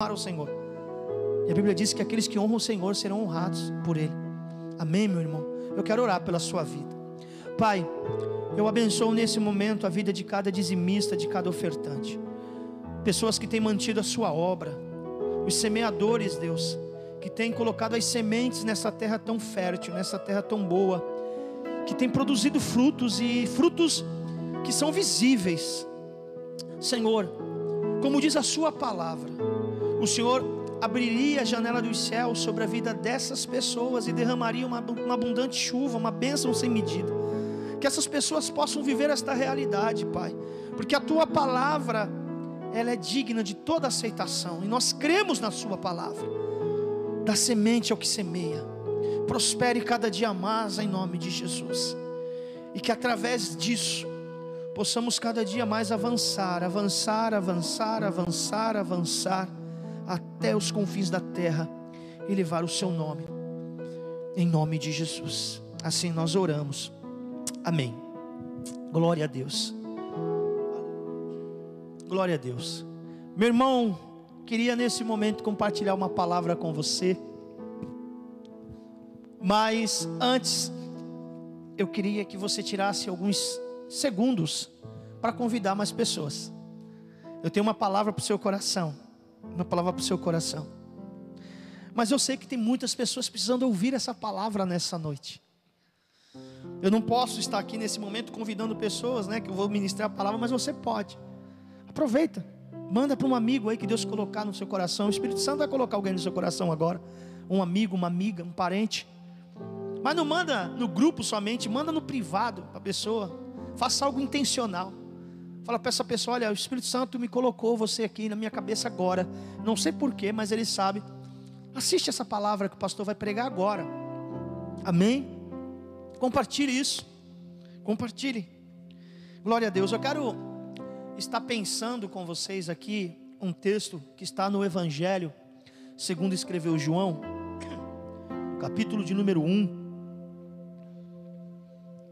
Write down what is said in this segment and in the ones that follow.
honrar o Senhor. E a Bíblia diz que aqueles que honram o Senhor serão honrados por Ele. Amém, meu irmão? Eu quero orar pela sua vida. Pai, eu abençoo nesse momento a vida de cada dizimista, de cada ofertante. Pessoas que têm mantido a sua obra. Os semeadores, Deus, que têm colocado as sementes nessa terra tão fértil, nessa terra tão boa, que tem produzido frutos e frutos que são visíveis. Senhor, como diz a Sua palavra, o Senhor abriria a janela dos céus sobre a vida dessas pessoas e derramaria uma, uma abundante chuva, uma bênção sem medida. Que essas pessoas possam viver esta realidade, Pai, porque a Tua palavra, ela é digna de toda aceitação. E nós cremos na Sua palavra. Da semente ao que semeia, prospere cada dia mais em nome de Jesus, e que através disso, possamos cada dia mais avançar, avançar, avançar, avançar, avançar, até os confins da terra e levar o seu nome, em nome de Jesus. Assim nós oramos, amém. Glória a Deus, glória a Deus, meu irmão. Queria nesse momento compartilhar uma palavra com você, mas antes eu queria que você tirasse alguns segundos para convidar mais pessoas. Eu tenho uma palavra para o seu coração. Uma palavra para o seu coração. Mas eu sei que tem muitas pessoas precisando ouvir essa palavra nessa noite. Eu não posso estar aqui nesse momento convidando pessoas, né, que eu vou ministrar a palavra, mas você pode. Aproveita. Manda para um amigo aí que Deus colocar no seu coração. O Espírito Santo vai colocar alguém no seu coração agora. Um amigo, uma amiga, um parente. Mas não manda no grupo somente, manda no privado para a pessoa. Faça algo intencional. Fala para essa pessoa: olha, o Espírito Santo me colocou você aqui na minha cabeça agora. Não sei porquê, mas ele sabe. Assiste essa palavra que o pastor vai pregar agora. Amém? Compartilhe isso. Compartilhe. Glória a Deus. Eu quero estar pensando com vocês aqui um texto que está no Evangelho, segundo escreveu João, capítulo de número 1.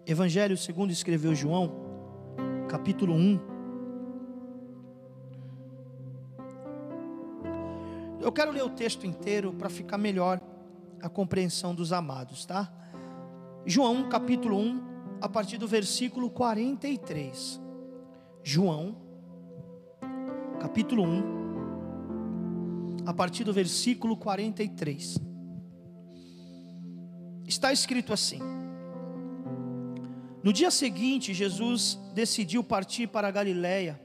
Evangelho segundo escreveu João, capítulo 1. Quero ler o texto inteiro para ficar melhor a compreensão dos amados, tá? João, capítulo 1, a partir do versículo 43. João, capítulo 1, a partir do versículo 43. Está escrito assim: no dia seguinte, Jesus decidiu partir para a Galiléia.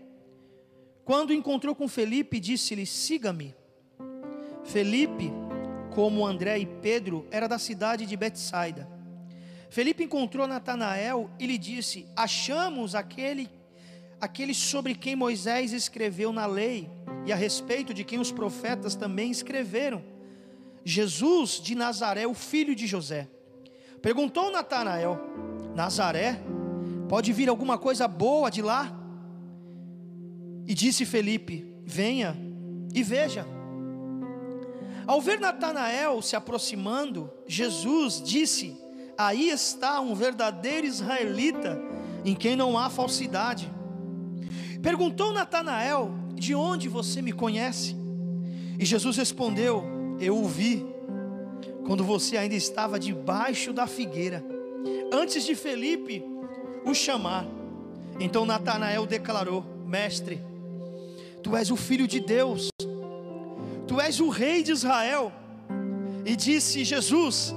Quando encontrou com Felipe, disse-lhe: Siga-me. Felipe, como André e Pedro, era da cidade de Betsaida. Felipe encontrou Natanael e lhe disse: Achamos aquele aquele sobre quem Moisés escreveu na lei e a respeito de quem os profetas também escreveram. Jesus de Nazaré, o filho de José. Perguntou Natanael: Nazaré, pode vir alguma coisa boa de lá? E disse Felipe: Venha e veja. Ao ver Natanael se aproximando, Jesus disse: Aí está um verdadeiro israelita, em quem não há falsidade. Perguntou Natanael: De onde você me conhece? E Jesus respondeu: Eu o vi, quando você ainda estava debaixo da figueira antes de Felipe o chamar. Então Natanael declarou: Mestre, tu és o filho de Deus, tu és o rei de Israel. E disse Jesus: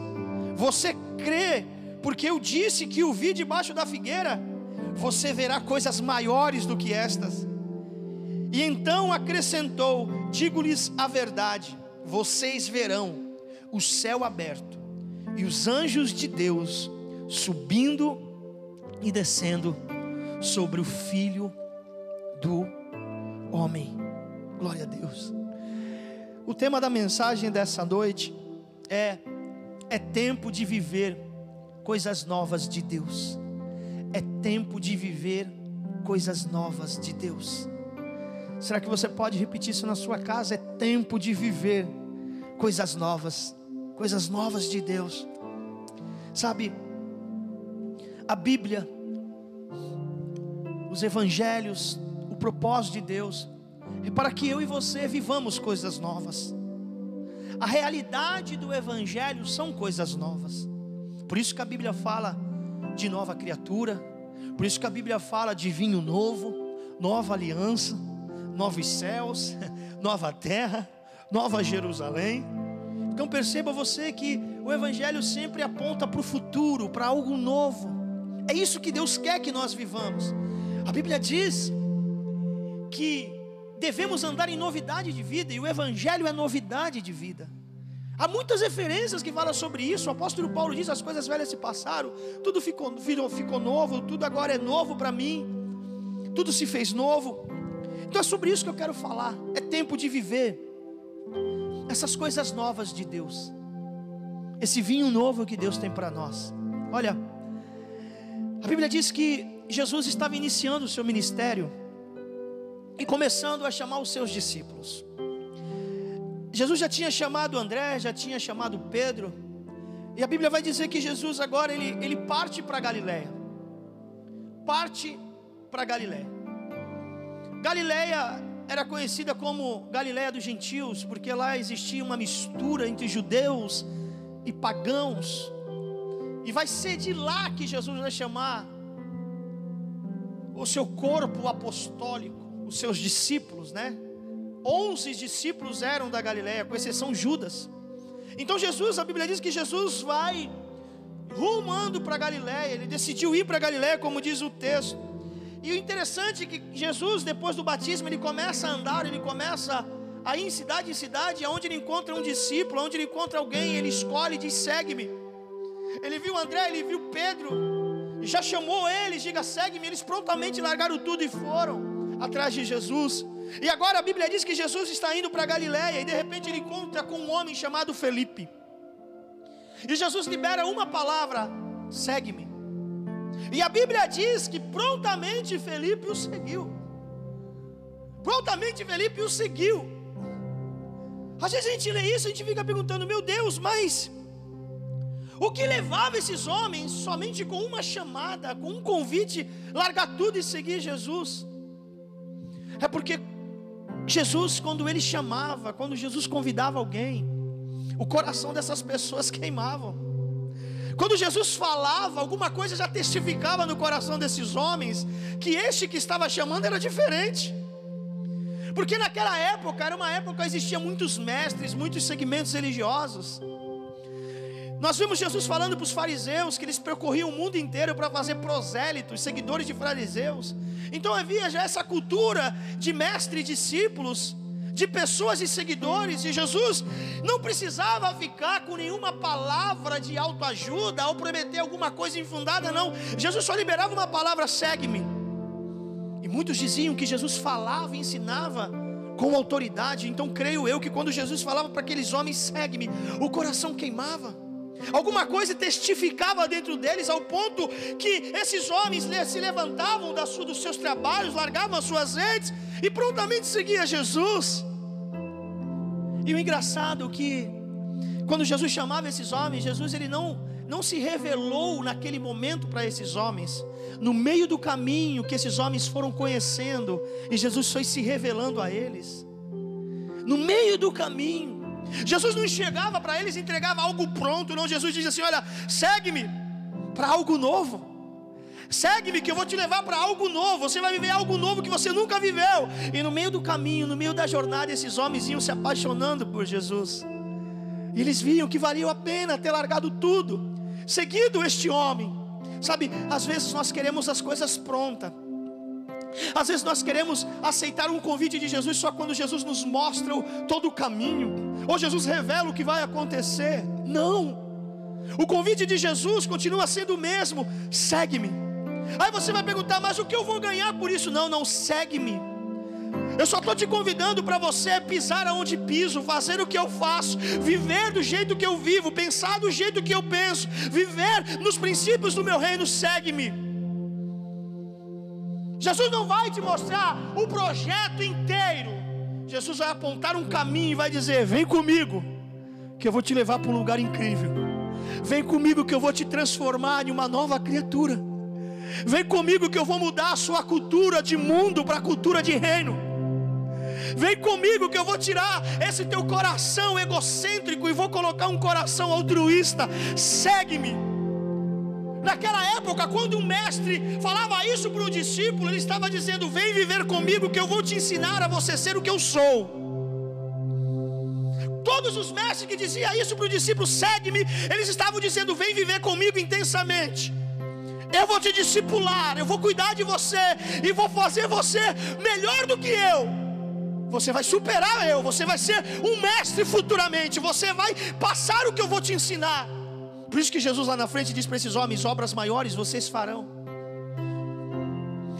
Você crê, porque eu disse que o vi debaixo da figueira, você verá coisas maiores do que estas. E então acrescentou: Digo-lhes a verdade, vocês verão o céu aberto e os anjos de Deus subindo e descendo sobre o filho do homem. Glória a Deus. O tema da mensagem dessa noite é é tempo de viver coisas novas de Deus. É tempo de viver coisas novas de Deus. Será que você pode repetir isso na sua casa? É tempo de viver coisas novas, coisas novas de Deus. Sabe, a Bíblia, os evangelhos, o propósito de Deus para que eu e você vivamos coisas novas. A realidade do Evangelho são coisas novas. Por isso que a Bíblia fala de nova criatura, por isso que a Bíblia fala de vinho novo, nova aliança, novos céus, nova terra, nova Jerusalém. Então perceba você que o Evangelho sempre aponta para o futuro, para algo novo. É isso que Deus quer que nós vivamos. A Bíblia diz que devemos andar em novidade de vida, e o Evangelho é novidade de vida. Há muitas referências que falam sobre isso. O apóstolo Paulo diz: as coisas velhas se passaram, tudo ficou, ficou novo, tudo agora é novo para mim, tudo se fez novo. Então é sobre isso que eu quero falar. É tempo de viver essas coisas novas de Deus, esse vinho novo que Deus tem para nós. Olha, a Bíblia diz que Jesus estava iniciando o seu ministério e começando a chamar os seus discípulos. Jesus já tinha chamado André, já tinha chamado Pedro, e a Bíblia vai dizer que Jesus agora ele, ele parte para Galiléia. Parte para Galiléia. Galiléia era conhecida como Galiléia dos gentios, porque lá existia uma mistura entre judeus e pagãos. E vai ser de lá que Jesus vai chamar o seu corpo apostólico, os seus discípulos, né? Onze discípulos eram da Galiléia, com exceção Judas. Então Jesus, a Bíblia diz que Jesus vai rumando para Galiléia, ele decidiu ir para Galiléia, como diz o texto. E o interessante é que Jesus, depois do batismo, ele começa a andar, ele começa a ir em cidade em cidade, aonde ele encontra um discípulo, aonde ele encontra alguém, ele escolhe e diz: segue-me. Ele viu André, ele viu Pedro, e já chamou eles, diga: segue-me. Eles prontamente largaram tudo e foram atrás de Jesus. E agora a Bíblia diz que Jesus está indo para Galiléia e de repente ele encontra com um homem chamado Felipe. E Jesus libera uma palavra: segue-me. E a Bíblia diz que prontamente Felipe o seguiu. Prontamente Felipe o seguiu. Às vezes a gente lê isso e a gente fica perguntando: meu Deus, mas o que levava esses homens somente com uma chamada, com um convite, largar tudo e seguir Jesus? É porque Jesus, quando ele chamava, quando Jesus convidava alguém, o coração dessas pessoas queimavam. Quando Jesus falava, alguma coisa já testificava no coração desses homens que este que estava chamando era diferente. Porque naquela época, era uma época que existiam muitos mestres, muitos segmentos religiosos. Nós vimos Jesus falando para os fariseus que eles percorriam o mundo inteiro para fazer prosélitos, seguidores de fariseus. Então havia já essa cultura de mestre e discípulos de pessoas e seguidores, e Jesus não precisava ficar com nenhuma palavra de autoajuda ou prometer alguma coisa infundada, não. Jesus só liberava uma palavra: segue-me. E muitos diziam que Jesus falava e ensinava com autoridade, então creio eu que quando Jesus falava para aqueles homens: segue-me, o coração queimava. Alguma coisa testificava dentro deles ao ponto que esses homens se levantavam dos seus trabalhos, largavam as suas redes e prontamente seguia Jesus. E o engraçado é que quando Jesus chamava esses homens, Jesus ele não não se revelou naquele momento para esses homens. No meio do caminho que esses homens foram conhecendo e Jesus foi se revelando a eles. No meio do caminho, Jesus não chegava para eles e entregava algo pronto, não. Jesus dizia assim: Olha, segue-me para algo novo. Segue-me que eu vou te levar para algo novo. Você vai viver algo novo que você nunca viveu. E no meio do caminho, no meio da jornada, esses homens iam se apaixonando por Jesus. E eles viam que valia a pena ter largado tudo, seguido este homem. Sabe, às vezes nós queremos as coisas prontas. Às vezes nós queremos aceitar um convite de Jesus só quando Jesus nos mostra todo o caminho, ou Jesus revela o que vai acontecer. Não. O convite de Jesus continua sendo o mesmo: segue-me. Aí você vai perguntar, mas o que eu vou ganhar por isso? Não, não, segue-me. Eu só estou te convidando para você pisar aonde piso, fazer o que eu faço, viver do jeito que eu vivo, pensar do jeito que eu penso, viver nos princípios do meu reino, segue-me. Jesus não vai te mostrar o projeto inteiro, Jesus vai apontar um caminho e vai dizer: Vem comigo, que eu vou te levar para um lugar incrível. Vem comigo, que eu vou te transformar em uma nova criatura. Vem comigo que eu vou mudar a sua cultura de mundo para a cultura de reino. Vem comigo que eu vou tirar esse teu coração egocêntrico e vou colocar um coração altruísta. Segue-me. Naquela época, quando um mestre falava isso para o discípulo, ele estava dizendo: Vem viver comigo, que eu vou te ensinar a você ser o que eu sou. Todos os mestres que diziam isso para o discípulo, segue-me, eles estavam dizendo: Vem viver comigo intensamente. Eu vou te discipular, eu vou cuidar de você e vou fazer você melhor do que eu. Você vai superar eu, você vai ser um mestre futuramente, você vai passar o que eu vou te ensinar. Por isso que Jesus lá na frente diz para esses homens: obras maiores vocês farão.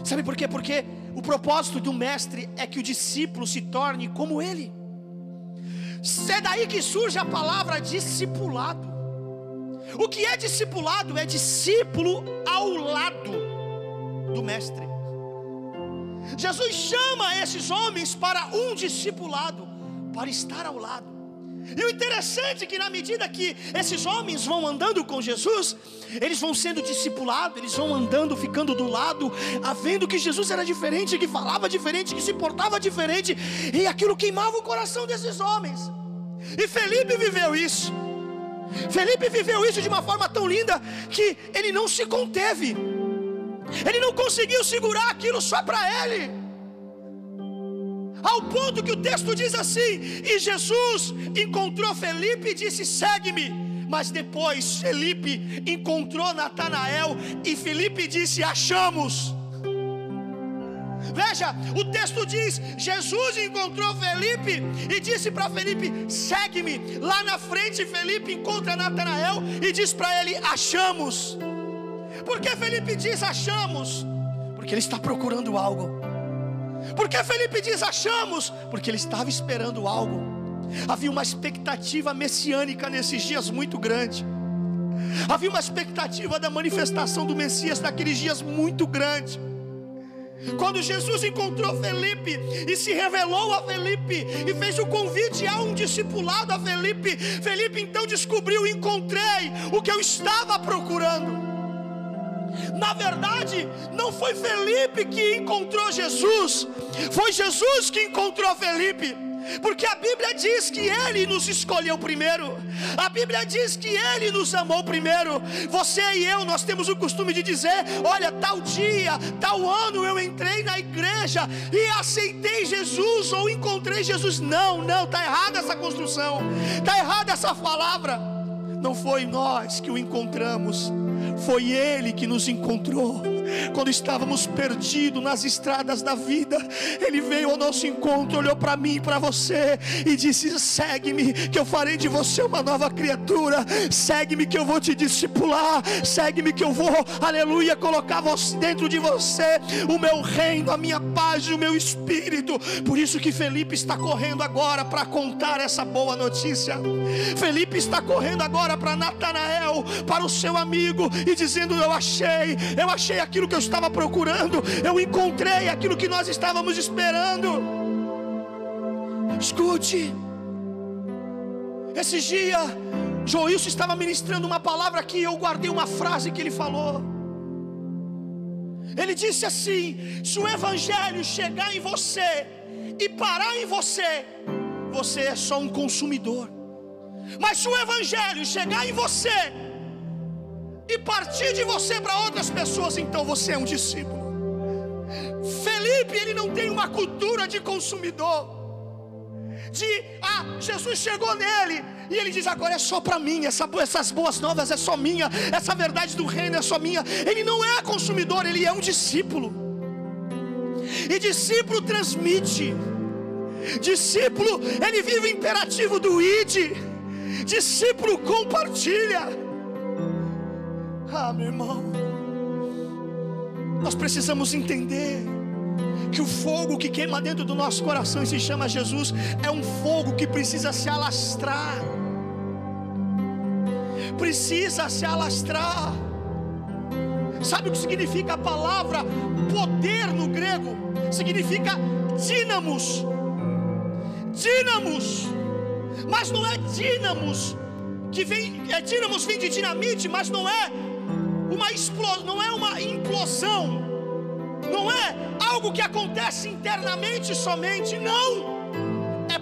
Sabe por quê? Porque o propósito do mestre é que o discípulo se torne como ele. É daí que surge a palavra discipulado. O que é discipulado é discípulo ao lado do mestre. Jesus chama esses homens para um discipulado, para estar ao lado. E o interessante é que, na medida que esses homens vão andando com Jesus, eles vão sendo discipulados, eles vão andando, ficando do lado, vendo que Jesus era diferente, que falava diferente, que se portava diferente, e aquilo queimava o coração desses homens. E Felipe viveu isso. Felipe viveu isso de uma forma tão linda que ele não se conteve. Ele não conseguiu segurar aquilo só para ele. Ao ponto que o texto diz assim: E Jesus encontrou Felipe e disse: Segue-me. Mas depois Felipe encontrou Natanael e Felipe disse: Achamos. Veja, o texto diz: Jesus encontrou Felipe e disse para Felipe: segue-me. Lá na frente, Felipe encontra Natanael e diz para ele: achamos. Por que Felipe diz achamos? Porque ele está procurando algo. Por que Felipe diz achamos? Porque ele estava esperando algo. Havia uma expectativa messiânica nesses dias muito grande. Havia uma expectativa da manifestação do Messias naqueles dias muito grande. Quando Jesus encontrou Felipe e se revelou a Felipe e fez o convite a um discipulado a Felipe, Felipe então descobriu: encontrei o que eu estava procurando. Na verdade, não foi Felipe que encontrou Jesus, foi Jesus que encontrou Felipe. Porque a Bíblia diz que Ele nos escolheu primeiro, a Bíblia diz que Ele nos amou primeiro. Você e eu, nós temos o costume de dizer: olha, tal dia, tal ano eu entrei na igreja e aceitei Jesus ou encontrei Jesus. Não, não, está errada essa construção, está errada essa palavra. Não foi nós que o encontramos foi Ele que nos encontrou. Quando estávamos perdidos nas estradas da vida, Ele veio ao nosso encontro, olhou para mim e para você e disse: Segue-me, que eu farei de você uma nova criatura. Segue-me, que eu vou te discipular. Segue-me, que eu vou, aleluia, colocar dentro de você o meu reino, a minha paz e o meu espírito. Por isso que Felipe está correndo agora para contar essa boa notícia. Felipe está correndo agora para Natanael, para o seu amigo, e dizendo: Eu achei, eu achei aquilo que eu estava procurando, eu encontrei aquilo que nós estávamos esperando. Escute, esse dia, Joilson estava ministrando uma palavra aqui, eu guardei uma frase que ele falou. Ele disse assim: se o Evangelho chegar em você e parar em você, você é só um consumidor. Mas se o Evangelho chegar em você e partir de você para outras pessoas, então você é um discípulo. Felipe, ele não tem uma cultura de consumidor. De, ah, Jesus chegou nele e ele diz: agora é só para mim, essa, essas boas novas é só minha, essa verdade do reino é só minha. Ele não é consumidor, ele é um discípulo. E discípulo transmite, discípulo, ele vive o imperativo do id, discípulo compartilha. Ah, meu irmão, nós precisamos entender que o fogo que queima dentro do nosso coração e se chama Jesus é um fogo que precisa se alastrar. Precisa se alastrar. Sabe o que significa a palavra poder no grego? Significa dínamos. Dínamos. Mas não é dínamos que vem, é dínamos vem de dinamite, mas não é uma explosão, não é uma implosão, não é algo que acontece internamente somente, não.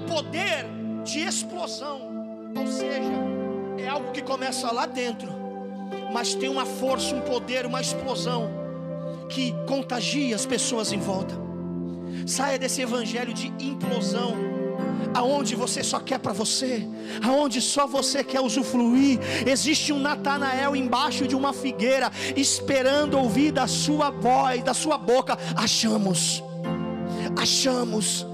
poder de explosão, ou seja, é algo que começa lá dentro, mas tem uma força, um poder, uma explosão que contagia as pessoas em volta. Saia desse evangelho de implosão, aonde você só quer para você, aonde só você quer usufruir. Existe um Natanael embaixo de uma figueira, esperando ouvir da sua voz, da sua boca: achamos, achamos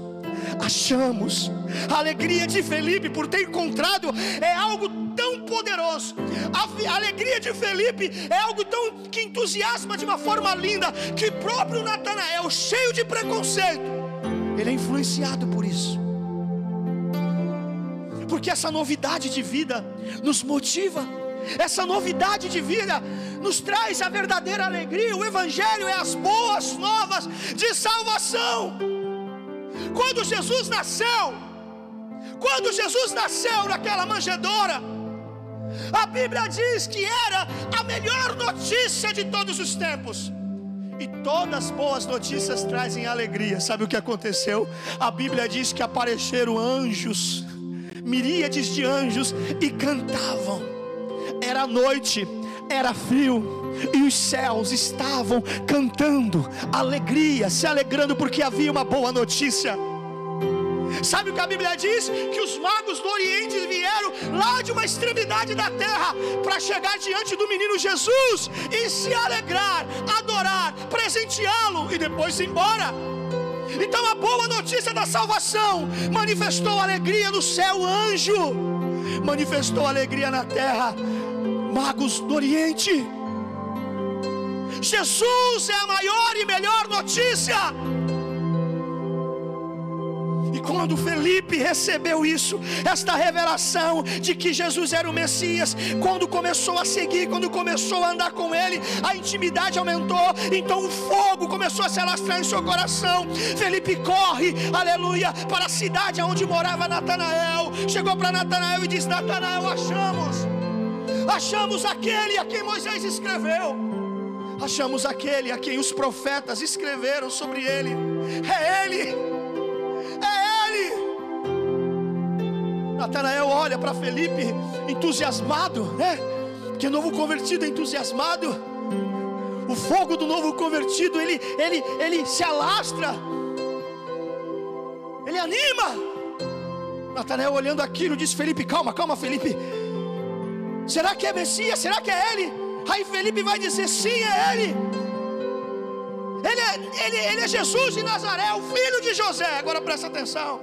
achamos. A alegria de Felipe por ter encontrado é algo tão poderoso. A alegria de Felipe é algo tão que entusiasma de uma forma linda que próprio Natanael, cheio de preconceito, ele é influenciado por isso. Porque essa novidade de vida nos motiva. Essa novidade de vida nos traz a verdadeira alegria. O Evangelho é as boas novas de salvação. Quando Jesus nasceu, quando Jesus nasceu naquela manjedoura, a Bíblia diz que era a melhor notícia de todos os tempos. E todas as boas notícias trazem alegria. Sabe o que aconteceu? A Bíblia diz que apareceram anjos, miríades de anjos, e cantavam. Era noite, era frio, e os céus estavam cantando, alegria, se alegrando, porque havia uma boa notícia. Sabe o que a Bíblia diz? Que os magos do Oriente vieram lá de uma extremidade da terra para chegar diante do menino Jesus e se alegrar, adorar, presenteá-lo e depois ir embora. Então a boa notícia da salvação manifestou alegria no céu, anjo, manifestou alegria na terra, magos do Oriente. Jesus é a maior e melhor notícia. Quando Felipe recebeu isso, esta revelação de que Jesus era o Messias, quando começou a seguir, quando começou a andar com ele, a intimidade aumentou, então o fogo começou a se alastrar em seu coração. Felipe corre, aleluia, para a cidade onde morava Natanael. Chegou para Natanael e disse: Natanael, achamos, achamos aquele a quem Moisés escreveu achamos aquele a quem os profetas escreveram sobre ele. É ele. Natanael olha para Felipe entusiasmado, né? Que novo convertido é entusiasmado. O fogo do novo convertido, ele, ele, ele se alastra. Ele anima. Natanael olhando aquilo diz: Felipe, calma, calma, Felipe. Será que é Messias? Será que é ele? Aí Felipe vai dizer: sim, é ele. Ele é, ele, ele é Jesus de Nazaré, o filho de José. Agora presta atenção.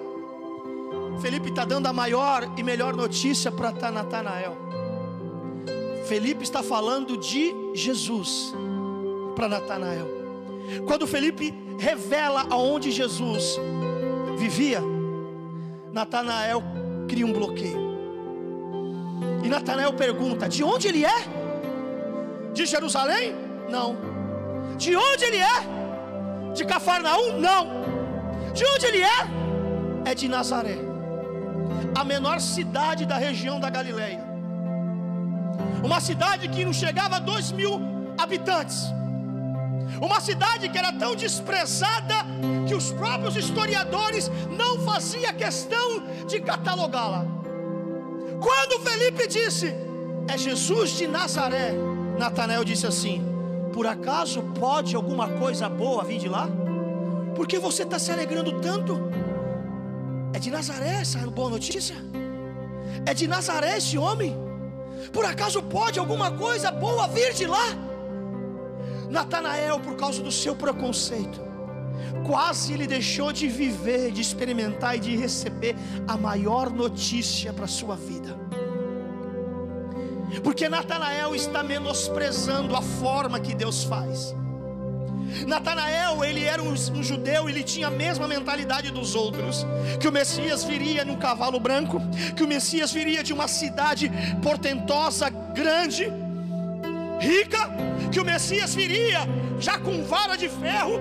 Felipe está dando a maior e melhor notícia para Natanael. Felipe está falando de Jesus para Natanael. Quando Felipe revela aonde Jesus vivia, Natanael cria um bloqueio. E Natanael pergunta: de onde ele é? De Jerusalém? Não. De onde ele é? De Cafarnaum? Não. De onde ele é? É de Nazaré a menor cidade da região da Galileia. Uma cidade que não chegava a dois mil habitantes. Uma cidade que era tão desprezada que os próprios historiadores não faziam questão de catalogá-la. Quando Felipe disse, é Jesus de Nazaré, Natanael disse assim: Por acaso pode alguma coisa boa vir de lá? Porque você está se alegrando tanto? É de Nazaré essa boa notícia? É de Nazaré esse homem? Por acaso pode alguma coisa boa vir de lá? Natanael, por causa do seu preconceito, quase ele deixou de viver, de experimentar e de receber a maior notícia para a sua vida. Porque Natanael está menosprezando a forma que Deus faz. Natanael, ele era um, judeu, ele tinha a mesma mentalidade dos outros, que o Messias viria num cavalo branco, que o Messias viria de uma cidade portentosa, grande, rica, que o Messias viria já com vara de ferro,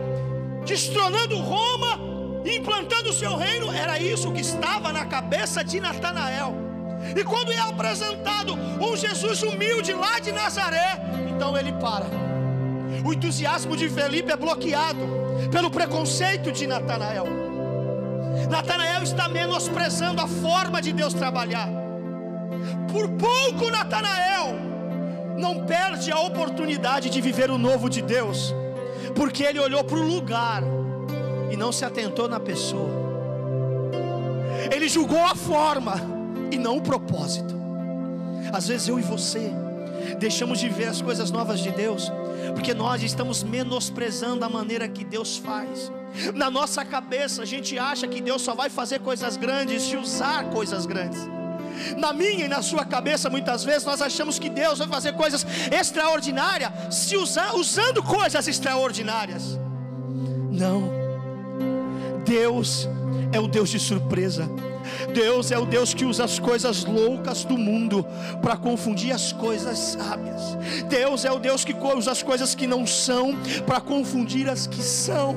destronando Roma, implantando o seu reino, era isso que estava na cabeça de Natanael. E quando é apresentado um Jesus humilde lá de Nazaré, então ele para o entusiasmo de Felipe é bloqueado pelo preconceito de Natanael. Natanael está menosprezando a forma de Deus trabalhar. Por pouco, Natanael não perde a oportunidade de viver o novo de Deus, porque ele olhou para o lugar e não se atentou na pessoa. Ele julgou a forma e não o propósito. Às vezes eu e você deixamos de ver as coisas novas de Deus, porque nós estamos menosprezando a maneira que Deus faz. Na nossa cabeça, a gente acha que Deus só vai fazer coisas grandes se usar coisas grandes. Na minha e na sua cabeça, muitas vezes nós achamos que Deus vai fazer coisas extraordinárias se usar, usando coisas extraordinárias. Não. Deus é o Deus de surpresa. Deus é o Deus que usa as coisas loucas do mundo para confundir as coisas sábias. Deus é o Deus que usa as coisas que não são para confundir as que são.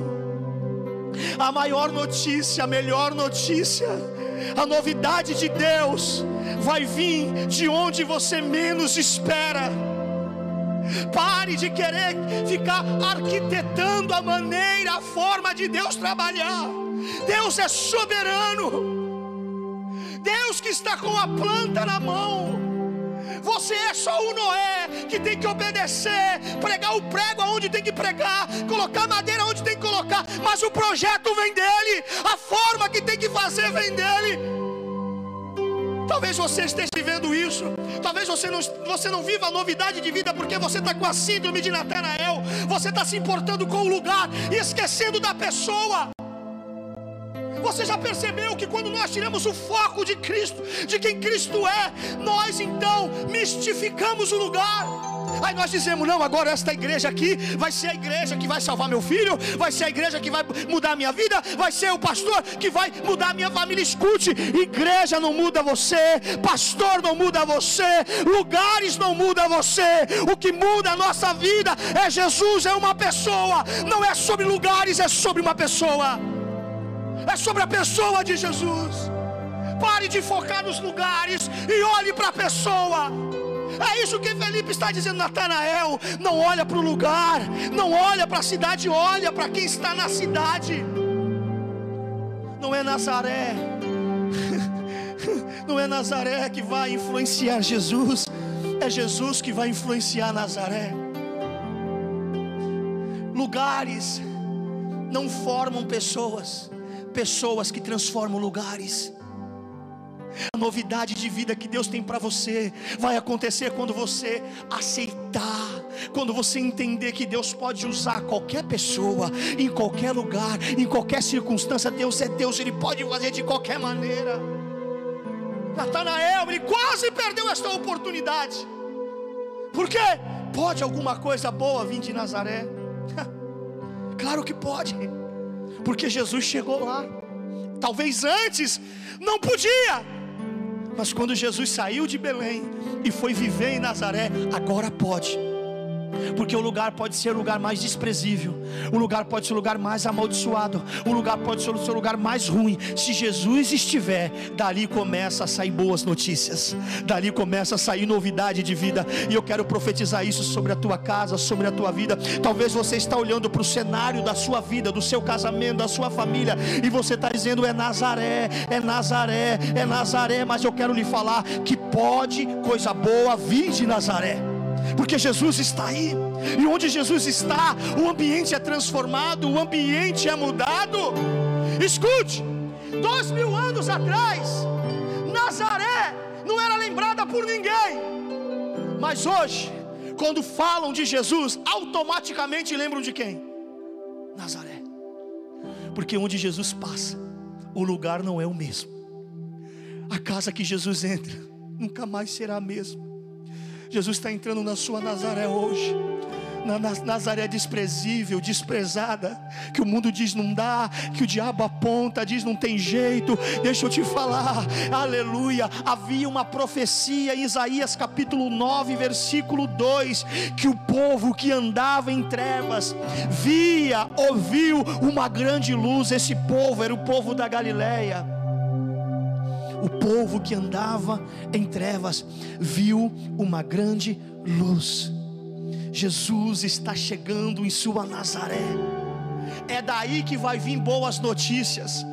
A maior notícia, a melhor notícia, a novidade de Deus vai vir de onde você menos espera. Pare de querer ficar arquitetando a maneira, a forma de Deus trabalhar. Deus é soberano. Deus que está com a planta na mão. Você é só o Noé que tem que obedecer, pregar o prego aonde tem que pregar, colocar madeira onde tem que colocar, mas o projeto vem dele, a forma que tem que fazer vem dele. Talvez você esteja vivendo isso, talvez você não, você não viva a novidade de vida porque você está com a síndrome de Natanael, você está se importando com o lugar e esquecendo da pessoa. Você já percebeu que quando nós tiramos o foco de Cristo, de quem Cristo é, nós então mistificamos o lugar. Aí nós dizemos: não, agora esta igreja aqui vai ser a igreja que vai salvar meu filho, vai ser a igreja que vai mudar a minha vida, vai ser o pastor que vai mudar a minha família. Escute: igreja não muda você, pastor não muda você, lugares não muda você. O que muda a nossa vida é Jesus, é uma pessoa, não é sobre lugares, é sobre uma pessoa é sobre a pessoa de Jesus. Pare de focar nos lugares e olhe para a pessoa. É isso que Felipe está dizendo, Natanael. Não olha para o lugar, não olha para a cidade, olha para quem está na cidade. Não é Nazaré, não é Nazaré que vai influenciar Jesus, é Jesus que vai influenciar Nazaré. Lugares não formam pessoas, pessoas que transformam lugares. A novidade de vida que Deus tem para você vai acontecer quando você aceitar, quando você entender que Deus pode usar qualquer pessoa, em qualquer lugar, em qualquer circunstância. Deus é Deus, Ele pode fazer de qualquer maneira. Natanael, ele quase perdeu esta oportunidade. Por quê? Pode alguma coisa boa vir de Nazaré? claro que pode porque Jesus chegou lá. Talvez antes não podia, mas quando Jesus saiu de Belém e foi viver em Nazaré, agora pode porque o lugar pode ser o lugar mais desprezível, o lugar pode ser o lugar mais amaldiçoado, o lugar pode ser o lugar mais ruim. Se Jesus estiver, dali começa a sair boas notícias, dali começa a sair novidade de vida, e eu quero profetizar isso sobre a tua casa, sobre a tua vida. Talvez você está olhando para o cenário da sua vida, do seu casamento, da sua família, e você está dizendo: é Nazaré, é Nazaré, é Nazaré, mas eu quero lhe falar que pode coisa boa vir de Nazaré porque Jesus está aí, e onde Jesus está, o ambiente é transformado, o ambiente é mudado. Escute, dois mil anos atrás, Nazaré não era lembrada por ninguém, mas hoje, quando falam de Jesus, automaticamente lembram de quem? Nazaré, porque onde Jesus passa, o lugar não é o mesmo, a casa que Jesus entra nunca mais será a mesma. Jesus está entrando na sua Nazaré hoje. Na, na, Nazaré desprezível, desprezada, que o mundo diz não dá, que o diabo aponta, diz não tem jeito. Deixa eu te falar, aleluia. Havia uma profecia em Isaías capítulo 9, versículo 2: que o povo que andava em trevas via, ouviu uma grande luz. Esse povo era o povo da Galileia o povo que andava em trevas viu uma grande luz. Jesus está chegando em sua Nazaré. É daí que vai vir boas notícias.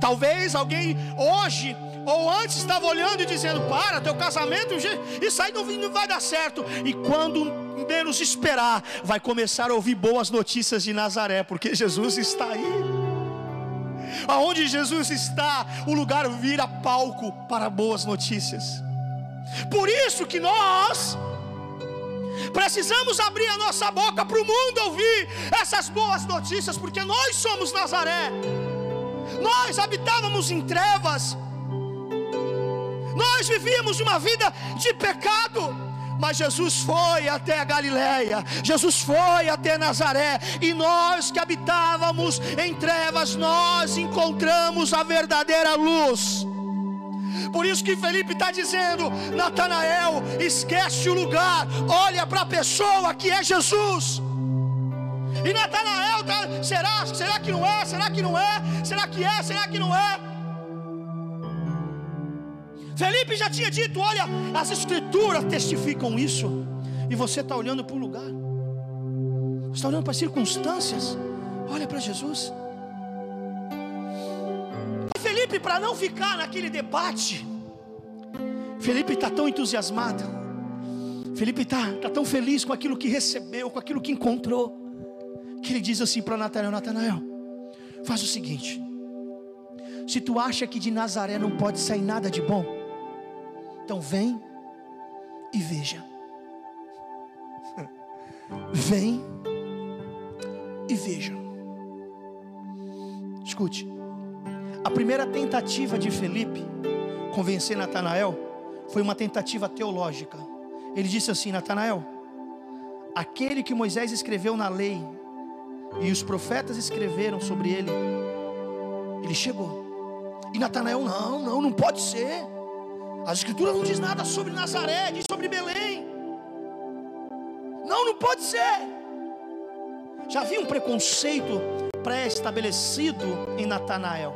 Talvez alguém hoje ou antes estava olhando e dizendo: Para, teu casamento, isso aí não, não vai dar certo. E quando menos esperar, vai começar a ouvir boas notícias de Nazaré, porque Jesus está aí. Aonde Jesus está, o lugar vira palco para boas notícias. Por isso que nós precisamos abrir a nossa boca para o mundo ouvir essas boas notícias, porque nós somos Nazaré. Nós habitávamos em trevas, nós vivíamos uma vida de pecado, mas Jesus foi até a Galiléia, Jesus foi até Nazaré, e nós que habitávamos em trevas, nós encontramos a verdadeira luz. Por isso que Felipe está dizendo: Natanael, esquece o lugar, olha para a pessoa que é Jesus. E Natanael, tá, será? Será que não é? Será que não é? Será que é? Será que não é? Felipe já tinha dito: olha, as escrituras testificam isso, e você está olhando para o lugar, está olhando para as circunstâncias, olha para Jesus. E Felipe, para não ficar naquele debate, Felipe está tão entusiasmado, Felipe está tá tão feliz com aquilo que recebeu, com aquilo que encontrou, que ele diz assim para Natanael: Natanael, faz o seguinte. Se tu acha que de Nazaré não pode sair nada de bom, então vem e veja. Vem e veja. Escute. A primeira tentativa de Felipe convencer Natanael foi uma tentativa teológica. Ele disse assim: Natanael, aquele que Moisés escreveu na lei e os profetas escreveram sobre ele, ele chegou. E Natanael, não, não, não pode ser. As escrituras não diz nada sobre Nazaré, diz sobre Belém. Não, não pode ser. Já havia um preconceito pré-estabelecido em Natanael.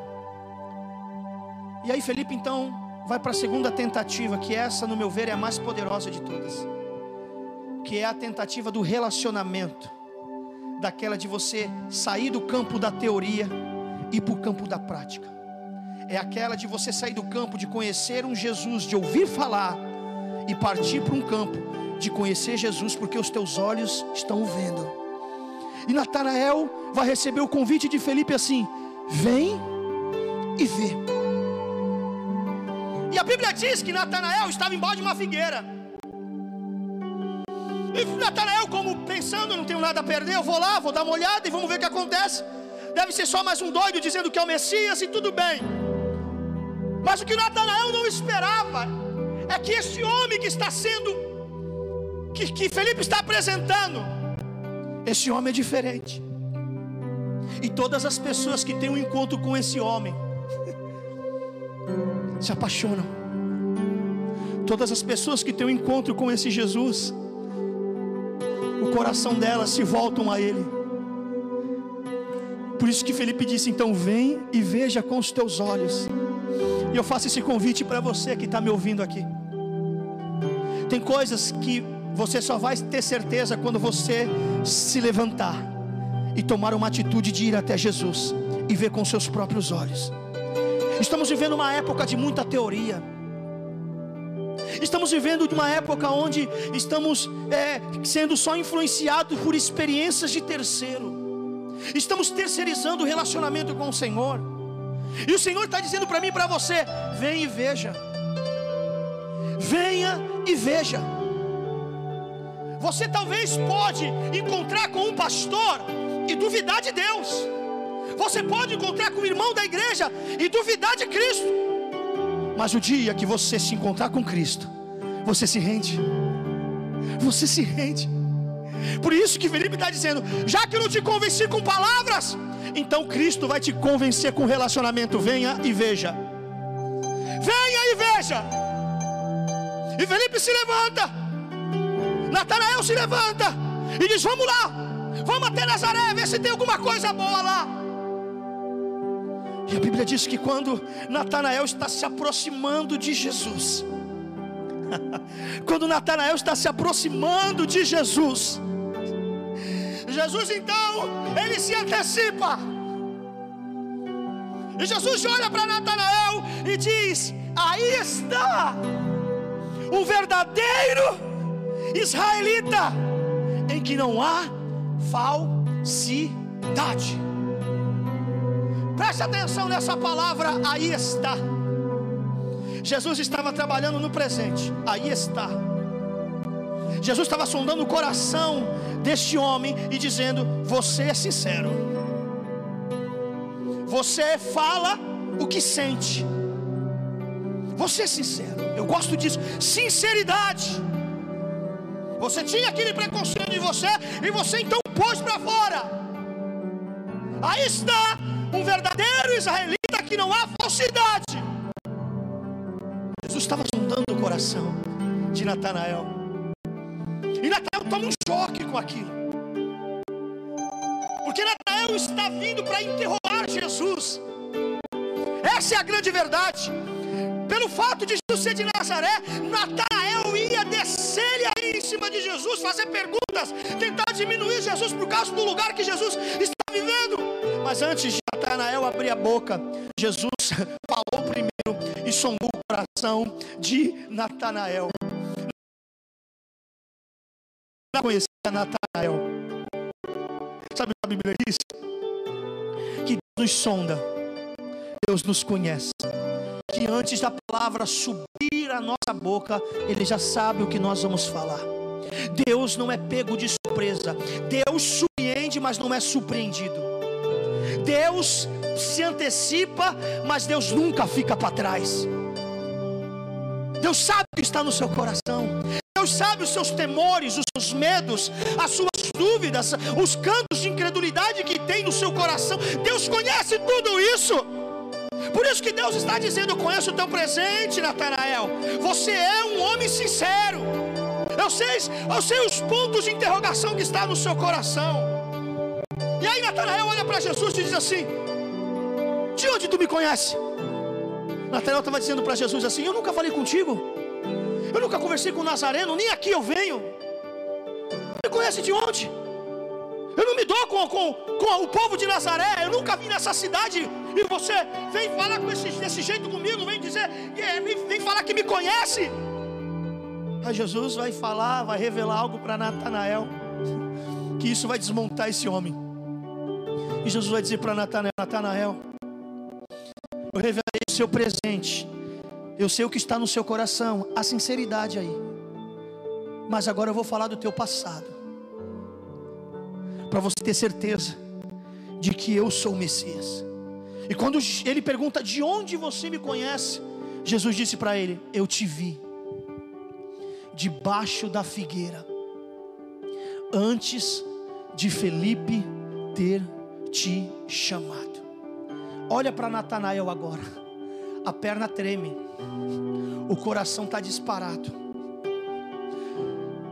E aí Felipe então vai para a segunda tentativa, que essa, no meu ver, é a mais poderosa de todas. Que é a tentativa do relacionamento, daquela de você sair do campo da teoria e para o campo da prática é aquela de você sair do campo de conhecer um Jesus, de ouvir falar e partir para um campo de conhecer Jesus, porque os teus olhos estão vendo. E Natanael vai receber o convite de Felipe assim: vem e vê. E a Bíblia diz que Natanael estava embaixo de uma figueira. E Natanael, como pensando, não tenho nada a perder, eu vou lá, vou dar uma olhada e vamos ver o que acontece. Deve ser só mais um doido dizendo que é o Messias e tudo bem. Mas o que Natanael não esperava é que esse homem que está sendo, que, que Felipe está apresentando, esse homem é diferente. E todas as pessoas que têm um encontro com esse homem se apaixonam. Todas as pessoas que têm um encontro com esse Jesus, o coração delas se voltam a Ele. Por isso que Felipe disse: então vem e veja com os teus olhos. Eu faço esse convite para você que está me ouvindo aqui. Tem coisas que você só vai ter certeza quando você se levantar e tomar uma atitude de ir até Jesus e ver com seus próprios olhos. Estamos vivendo uma época de muita teoria. Estamos vivendo uma época onde estamos é, sendo só influenciados por experiências de terceiro. Estamos terceirizando o relacionamento com o Senhor. E o Senhor está dizendo para mim e para você: vem e veja. Venha e veja. Você talvez pode encontrar com um pastor e duvidar de Deus. Você pode encontrar com o irmão da igreja e duvidar de Cristo. Mas o dia que você se encontrar com Cristo, você se rende. Você se rende. Por isso que Felipe está dizendo: já que eu não te convenci com palavras, então Cristo vai te convencer com relacionamento. Venha e veja. Venha e veja. E Felipe se levanta. Natanael se levanta e diz: Vamos lá, vamos até Nazaré, ver se tem alguma coisa boa lá. E a Bíblia diz que quando Natanael está se aproximando de Jesus, quando Natanael está se aproximando de Jesus, Jesus então, ele se antecipa. E Jesus olha para Natanael e diz: Aí está o verdadeiro israelita, em que não há falsidade. Preste atenção nessa palavra, aí está. Jesus estava trabalhando no presente, aí está. Jesus estava sondando o coração deste homem e dizendo: Você é sincero, você fala o que sente, você é sincero. Eu gosto disso, sinceridade. Você tinha aquele preconceito de você e você então pôs para fora. Aí está um verdadeiro israelita que não há falsidade. Jesus estava sondando o coração de Natanael. E Natanael toma um choque com aquilo. Porque Natanael está vindo para interrogar Jesus. Essa é a grande verdade. Pelo fato de Jesus ser de Nazaré, Natanael ia descer aí em cima de Jesus, fazer perguntas, tentar diminuir Jesus por causa do lugar que Jesus está vivendo. Mas antes de Natanael abrir a boca, Jesus falou primeiro e sondou o coração de Natanael. Não conhecia Natanael. Sabe o que a Bíblia diz? Que Deus nos sonda, Deus nos conhece. Que antes da palavra subir a nossa boca, Ele já sabe o que nós vamos falar. Deus não é pego de surpresa. Deus surpreende, mas não é surpreendido. Deus se antecipa, mas Deus nunca fica para trás. Deus sabe o que está no seu coração. Deus sabe os seus temores, os seus medos, as suas dúvidas, os cantos de incredulidade que tem no seu coração. Deus conhece tudo isso. Por isso que Deus está dizendo: Eu conheço o teu presente, Natanael. Você é um homem sincero. Eu sei, eu sei os pontos de interrogação que está no seu coração. E aí Natanael olha para Jesus e diz assim: De onde tu me conhece? Natanael estava dizendo para Jesus assim: Eu nunca falei contigo, eu nunca conversei com o Nazareno, nem aqui eu venho. Me conhece de onde? Eu não me dou com, com, com o povo de Nazaré, eu nunca vim nessa cidade e você vem falar com esse, desse jeito comigo, vem dizer, vem, vem falar que me conhece. Aí Jesus vai falar, vai revelar algo para Natanael, que isso vai desmontar esse homem. E Jesus vai dizer para Natanael: Natanael, eu revelei o seu presente, eu sei o que está no seu coração, a sinceridade aí. Mas agora eu vou falar do teu passado, para você ter certeza de que eu sou o Messias. E quando ele pergunta de onde você me conhece, Jesus disse para ele: Eu te vi debaixo da figueira, antes de Felipe ter te chamado. Olha para Natanael agora. A perna treme. O coração está disparado.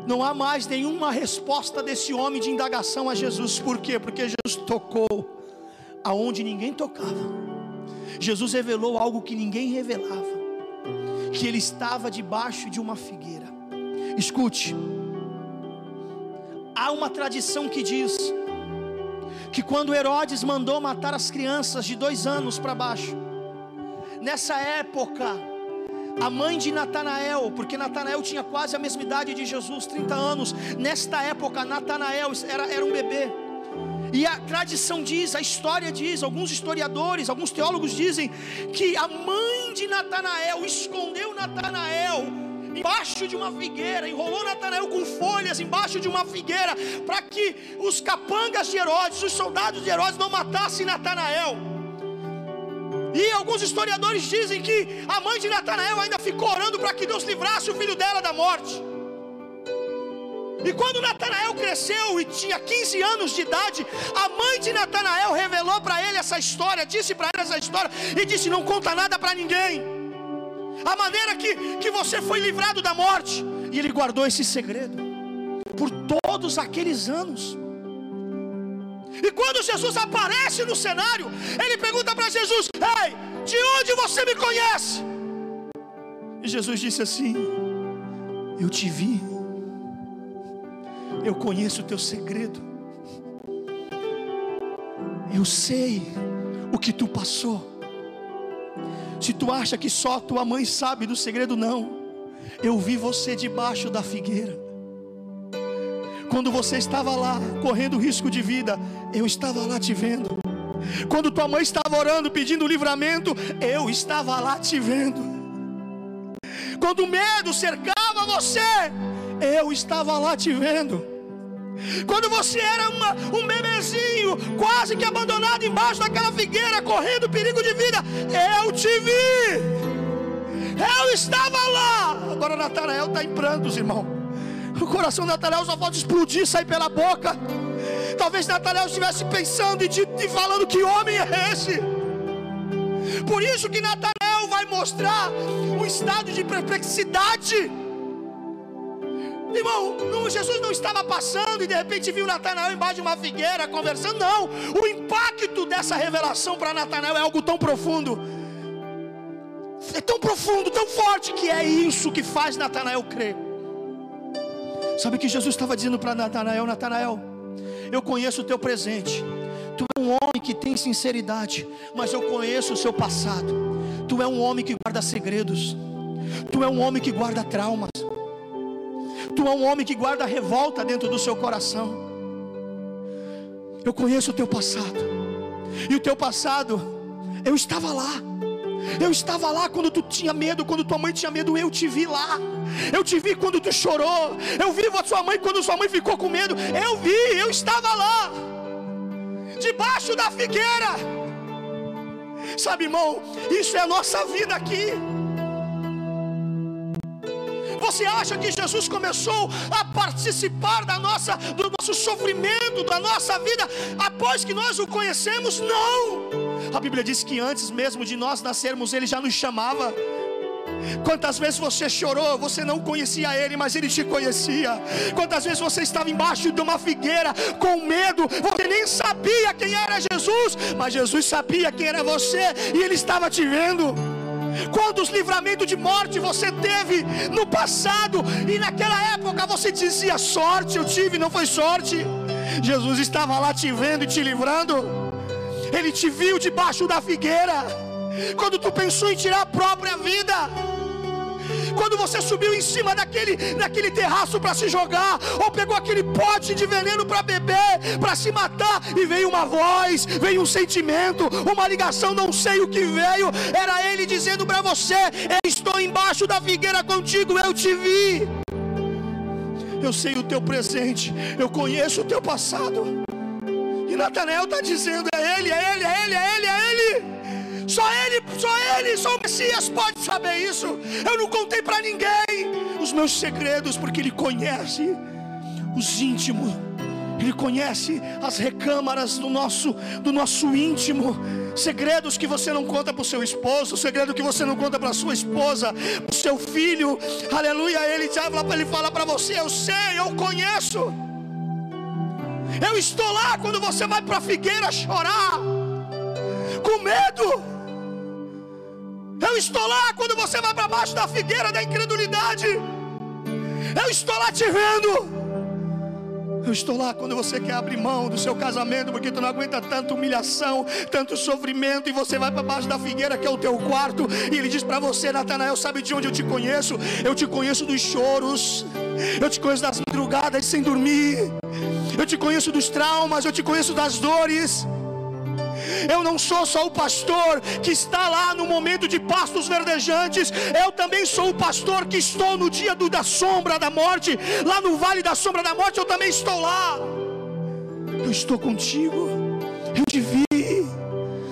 Não há mais nenhuma resposta desse homem de indagação a Jesus. Por quê? Porque Jesus tocou aonde ninguém tocava. Jesus revelou algo que ninguém revelava. Que ele estava debaixo de uma figueira. Escute. Há uma tradição que diz que quando Herodes mandou matar as crianças de dois anos para baixo, nessa época, a mãe de Natanael, porque Natanael tinha quase a mesma idade de Jesus, 30 anos, nesta época, Natanael era, era um bebê. E a tradição diz, a história diz, alguns historiadores, alguns teólogos dizem que a mãe de Natanael escondeu Natanael embaixo de uma figueira, enrolou Natanael com folhas embaixo de uma figueira, para que os capangas de Herodes, os soldados de Herodes, não matassem Natanael. E alguns historiadores dizem que a mãe de Natanael ainda ficou orando para que Deus livrasse o filho dela da morte. E quando Natanael cresceu e tinha 15 anos de idade, a mãe de Natanael revelou para ele essa história, disse para ele essa história e disse: Não conta nada para ninguém a maneira que, que você foi livrado da morte. E ele guardou esse segredo por todos aqueles anos. E quando Jesus aparece no cenário, ele pergunta para Jesus: Ei, de onde você me conhece? E Jesus disse assim: Eu te vi, eu conheço o teu segredo, eu sei o que tu passou. Se tu acha que só tua mãe sabe do segredo, não. Eu vi você debaixo da figueira. Quando você estava lá, correndo risco de vida, eu estava lá te vendo. Quando tua mãe estava orando, pedindo livramento, eu estava lá te vendo. Quando o medo cercava você, eu estava lá te vendo. Quando você era uma, um bebezinho, quase que abandonado embaixo daquela figueira, correndo perigo de vida, eu te vi. Eu estava lá. Agora Natanael está em prantos, irmão. O coração de Natanael só pode explodir, sair pela boca. Talvez Natanael estivesse pensando e, e falando: que homem é esse? Por isso que Natanael vai mostrar um estado de perplexidade Irmão, não, Jesus não estava passando e de repente viu Natanael embaixo de uma figueira conversando. Não, o impacto dessa revelação para Natanael é algo tão profundo. É tão profundo, tão forte que é isso que faz Natanael crer. Sabe o que Jesus estava dizendo para Natanael? Natanael, eu conheço o teu presente. Tu é um homem que tem sinceridade, mas eu conheço o seu passado. Tu é um homem que guarda segredos. Tu é um homem que guarda traumas. Tu é um homem que guarda revolta dentro do seu coração. Eu conheço o teu passado. E o teu passado, eu estava lá. Eu estava lá quando tu tinha medo, quando tua mãe tinha medo, eu te vi lá. Eu te vi quando tu chorou. Eu vi a sua mãe quando sua mãe ficou com medo. Eu vi, eu estava lá. Debaixo da figueira. Sabe, irmão, isso é a nossa vida aqui. Você acha que Jesus começou a participar da nossa, do nosso sofrimento, da nossa vida, após que nós o conhecemos? Não. A Bíblia diz que antes mesmo de nós nascermos, Ele já nos chamava. Quantas vezes você chorou, você não conhecia Ele, mas Ele te conhecia. Quantas vezes você estava embaixo de uma figueira com medo, você nem sabia quem era Jesus, mas Jesus sabia quem era você e Ele estava te vendo. Quantos livramentos de morte você teve no passado e naquela época você dizia sorte, eu tive, não foi sorte. Jesus estava lá te vendo e te livrando. Ele te viu debaixo da figueira. Quando tu pensou em tirar a própria vida, quando você subiu em cima daquele, daquele terraço para se jogar, ou pegou aquele pote de veneno para beber, para se matar, e veio uma voz, veio um sentimento, uma ligação, não sei o que veio, era ele dizendo para você: Eu estou embaixo da figueira contigo, eu te vi. Eu sei o teu presente, eu conheço o teu passado. E Natanael está dizendo: é ele, é ele, é ele, é ele, é ele. Só Ele, só Ele, só o Messias pode saber isso. Eu não contei para ninguém os meus segredos, porque Ele conhece os íntimos. Ele conhece as recâmaras do nosso, do nosso íntimo. Segredos que você não conta para o seu esposo, segredo que você não conta para sua esposa, para o seu filho. Aleluia. Ele fala, ele fala para você: Eu sei, eu conheço. Eu estou lá quando você vai para a figueira chorar, com medo. Eu estou lá quando você vai para baixo da figueira da incredulidade. Eu estou lá te vendo. Eu estou lá quando você quer abrir mão do seu casamento, porque tu não aguenta tanta humilhação, tanto sofrimento, e você vai para baixo da figueira que é o teu quarto, e ele diz para você, Natanael, sabe de onde eu te conheço? Eu te conheço dos choros, eu te conheço das madrugadas sem dormir, eu te conheço dos traumas, eu te conheço das dores. Eu não sou só o pastor que está lá no momento de pastos verdejantes, eu também sou o pastor que estou no dia do, da sombra da morte, lá no vale da sombra da morte, eu também estou lá. Eu estou contigo, eu te vi.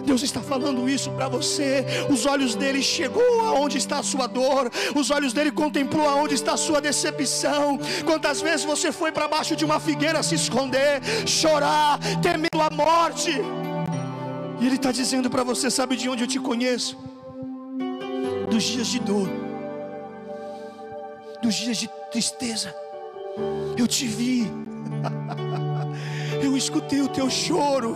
Deus está falando isso para você. Os olhos dele chegou aonde está a sua dor. Os olhos dele contemplou aonde está a sua decepção. Quantas vezes você foi para baixo de uma figueira se esconder, chorar, temendo a morte? E Ele está dizendo para você: sabe de onde eu te conheço? Dos dias de dor, dos dias de tristeza. Eu te vi, eu escutei o teu choro.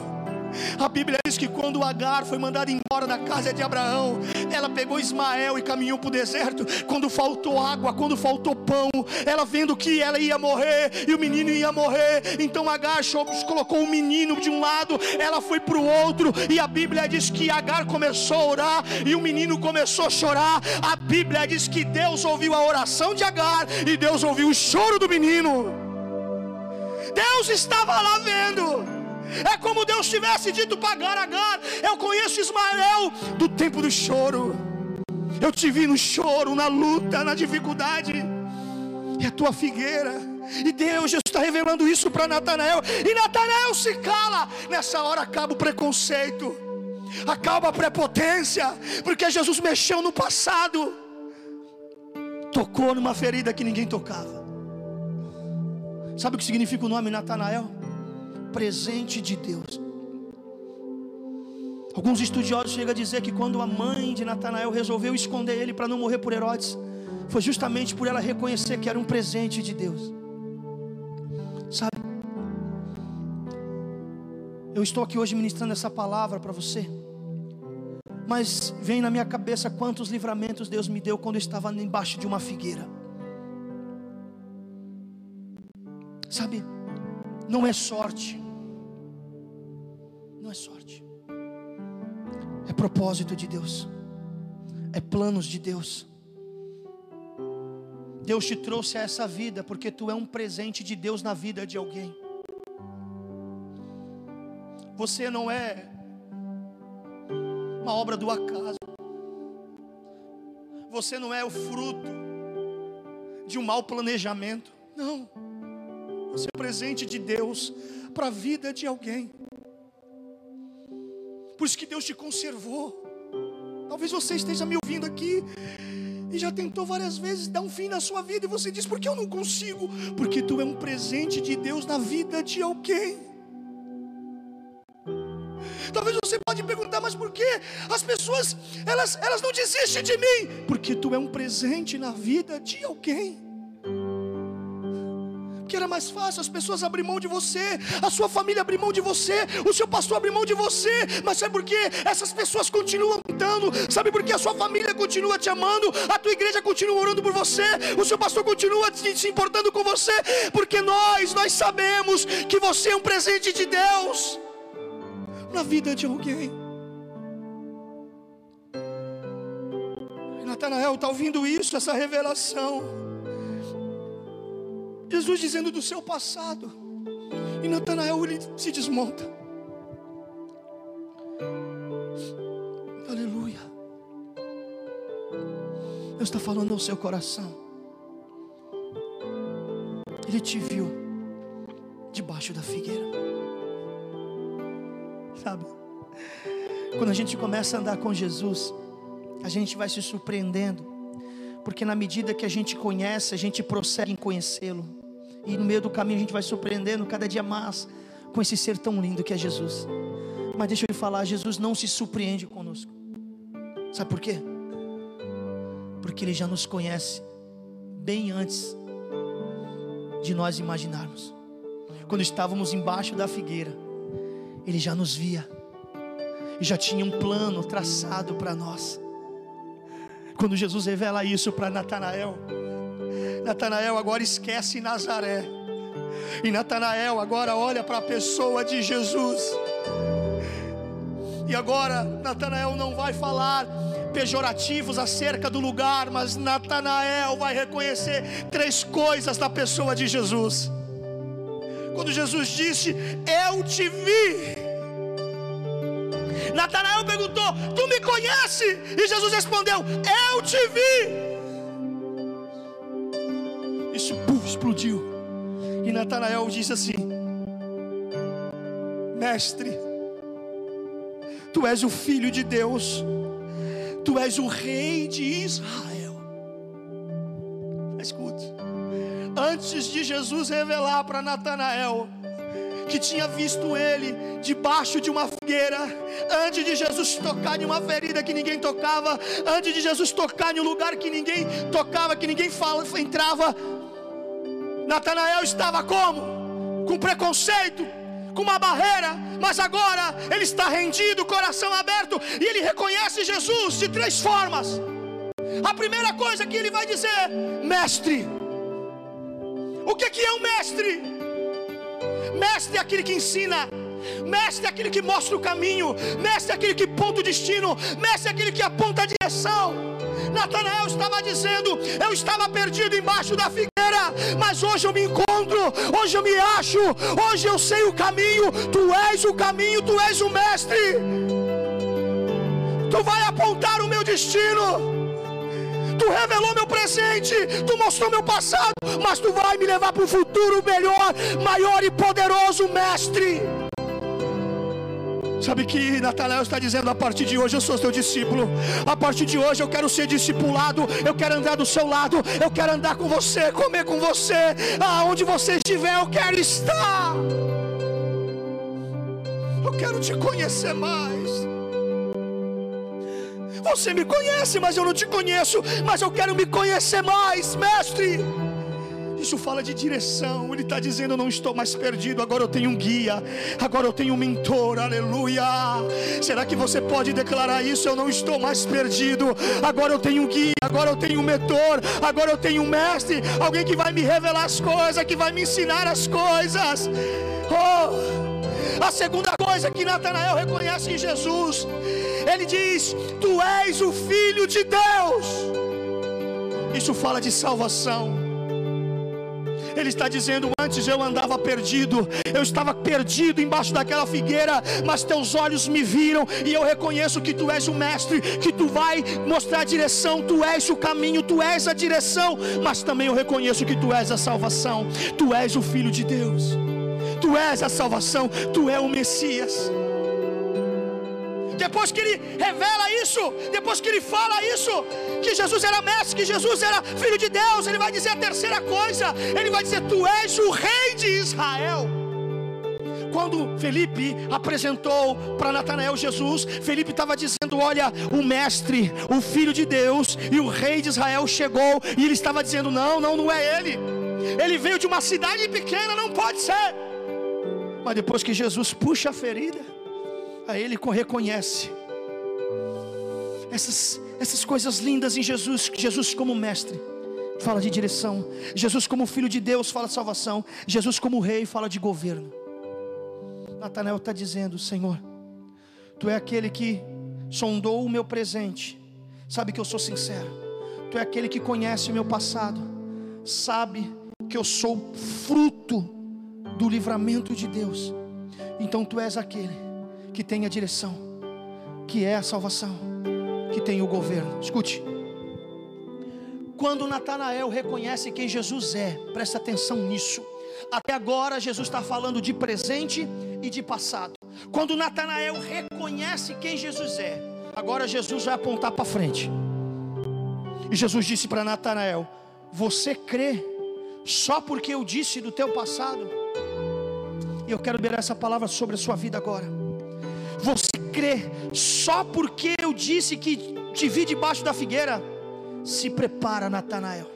A Bíblia diz que quando Agar foi mandada embora da casa de Abraão, Ela pegou Ismael e caminhou para o deserto. Quando faltou água, quando faltou pão, ela vendo que ela ia morrer e o menino ia morrer. Então Agar colocou o menino de um lado, ela foi para o outro. E a Bíblia diz que Agar começou a orar e o menino começou a chorar. A Bíblia diz que Deus ouviu a oração de Agar e Deus ouviu o choro do menino. Deus estava lá vendo. É como Deus tivesse dito para Agar, eu conheço Ismael do tempo do choro. Eu te vi no choro, na luta, na dificuldade. É a tua figueira. E Deus está revelando isso para Natanael. E Natanael se cala. Nessa hora acaba o preconceito. Acaba a prepotência. Porque Jesus mexeu no passado. Tocou numa ferida que ninguém tocava. Sabe o que significa o nome Natanael? Presente de Deus. Alguns estudiosos chegam a dizer que quando a mãe de Natanael resolveu esconder ele para não morrer por Herodes, foi justamente por ela reconhecer que era um presente de Deus. Sabe? Eu estou aqui hoje ministrando essa palavra para você. Mas vem na minha cabeça quantos livramentos Deus me deu quando eu estava embaixo de uma figueira. Sabe? Não é sorte, não é sorte, é propósito de Deus, é planos de Deus. Deus te trouxe a essa vida porque tu é um presente de Deus na vida de alguém. Você não é uma obra do acaso. Você não é o fruto de um mau planejamento. Não. Você é presente de Deus para a vida de alguém. Por isso que Deus te conservou. Talvez você esteja me ouvindo aqui e já tentou várias vezes dar um fim na sua vida e você diz: "Por que eu não consigo?" Porque tu é um presente de Deus na vida de alguém. Talvez você pode perguntar, mas por que as pessoas elas, elas não desistem de mim? Porque tu é um presente na vida de alguém era mais fácil as pessoas abrir mão de você, a sua família abrir mão de você, o seu pastor abrir mão de você, mas sabe por quê? Essas pessoas continuam tentando, sabe por quê? A sua família continua te amando, a tua igreja continua orando por você, o seu pastor continua se importando com você, porque nós, nós sabemos que você é um presente de Deus na vida de alguém. Natanael está ouvindo isso, essa revelação. Jesus dizendo do seu passado. E Natanael ele se desmonta. Aleluia. Deus está falando ao seu coração. Ele te viu debaixo da figueira. Sabe? Quando a gente começa a andar com Jesus, a gente vai se surpreendendo, porque na medida que a gente conhece, a gente prossegue em conhecê-lo. E no meio do caminho a gente vai surpreendendo cada dia mais com esse ser tão lindo que é Jesus. Mas deixa eu lhe falar, Jesus não se surpreende conosco. Sabe por quê? Porque Ele já nos conhece bem antes de nós imaginarmos. Quando estávamos embaixo da figueira, Ele já nos via e já tinha um plano traçado para nós. Quando Jesus revela isso para Natanael, Natanael agora esquece Nazaré. E Natanael agora olha para a pessoa de Jesus. E agora Natanael não vai falar pejorativos acerca do lugar, mas Natanael vai reconhecer três coisas da pessoa de Jesus. Quando Jesus disse: Eu te vi. Natanael perguntou: Tu me conhece? E Jesus respondeu: Eu te vi Natanael disse assim: Mestre, tu és o filho de Deus, tu és o rei de Israel. Escute, antes de Jesus revelar para Natanael que tinha visto ele debaixo de uma figueira, antes de Jesus tocar em uma ferida que ninguém tocava, antes de Jesus tocar em um lugar que ninguém tocava, que ninguém fala, entrava, Natanael estava como? Com preconceito, com uma barreira, mas agora ele está rendido, coração aberto, e ele reconhece Jesus de três formas. A primeira coisa que ele vai dizer: Mestre. O que, que é um mestre? Mestre é aquele que ensina, mestre é aquele que mostra o caminho, mestre é aquele que ponta o destino, mestre é aquele que aponta a direção. Natanael estava dizendo: Eu estava perdido embaixo da figueira, mas hoje eu me encontro, hoje eu me acho, hoje eu sei o caminho. Tu és o caminho, tu és o mestre. Tu vai apontar o meu destino. Tu revelou meu presente, tu mostrou meu passado, mas tu vai me levar para o futuro melhor, maior e poderoso, mestre. Sabe que Natanael está dizendo: a partir de hoje eu sou seu discípulo. A partir de hoje eu quero ser discipulado. Eu quero andar do seu lado. Eu quero andar com você, comer com você. Aonde você estiver, eu quero estar. Eu quero te conhecer mais. Você me conhece, mas eu não te conheço. Mas eu quero me conhecer mais, mestre. Isso fala de direção. Ele está dizendo: Eu não estou mais perdido. Agora eu tenho um guia. Agora eu tenho um mentor. Aleluia. Será que você pode declarar isso? Eu não estou mais perdido. Agora eu tenho um guia. Agora eu tenho um mentor. Agora eu tenho um mestre. Alguém que vai me revelar as coisas. Que vai me ensinar as coisas. Oh. A segunda coisa que Natanael reconhece em Jesus, ele diz: Tu és o Filho de Deus. Isso fala de salvação. Ele está dizendo: Antes eu andava perdido, eu estava perdido embaixo daquela figueira, mas teus olhos me viram e eu reconheço que tu és o mestre, que tu vai mostrar a direção, tu és o caminho, tu és a direção, mas também eu reconheço que tu és a salvação, tu és o Filho de Deus, tu és a salvação, tu és o Messias depois que ele revela isso, depois que ele fala isso, que Jesus era mestre, que Jesus era filho de Deus, ele vai dizer a terceira coisa: ele vai dizer, Tu és o rei de Israel. Quando Felipe apresentou para Natanael Jesus, Felipe estava dizendo: Olha, o mestre, o filho de Deus e o rei de Israel chegou, e ele estava dizendo: Não, não, não é ele. Ele veio de uma cidade pequena, não pode ser. Mas depois que Jesus puxa a ferida, Aí ele reconhece essas, essas coisas lindas em Jesus, Jesus como mestre fala de direção, Jesus como filho de Deus fala de salvação, Jesus como rei fala de governo. Natanael está dizendo: Senhor, Tu é aquele que sondou o meu presente, sabe que eu sou sincero, Tu é aquele que conhece o meu passado, sabe que eu sou fruto do livramento de Deus, então Tu és aquele que tem a direção, que é a salvação, que tem o governo. Escute. Quando Natanael reconhece quem Jesus é, presta atenção nisso. Até agora Jesus está falando de presente e de passado. Quando Natanael reconhece quem Jesus é, agora Jesus vai apontar para frente. E Jesus disse para Natanael: Você crê só porque eu disse do teu passado? E eu quero ver essa palavra sobre a sua vida agora. Você crê só porque eu disse que te vi debaixo da figueira? Se prepara, Natanael,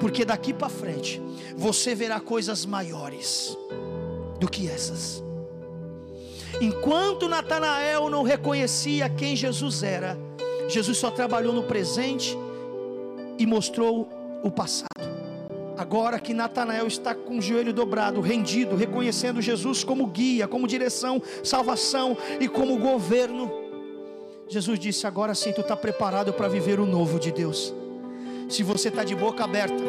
porque daqui para frente você verá coisas maiores do que essas. Enquanto Natanael não reconhecia quem Jesus era, Jesus só trabalhou no presente e mostrou o passado. Agora que Natanael está com o joelho dobrado, rendido, reconhecendo Jesus como guia, como direção, salvação e como governo, Jesus disse: Agora sim tu está preparado para viver o novo de Deus. Se você está de boca aberta,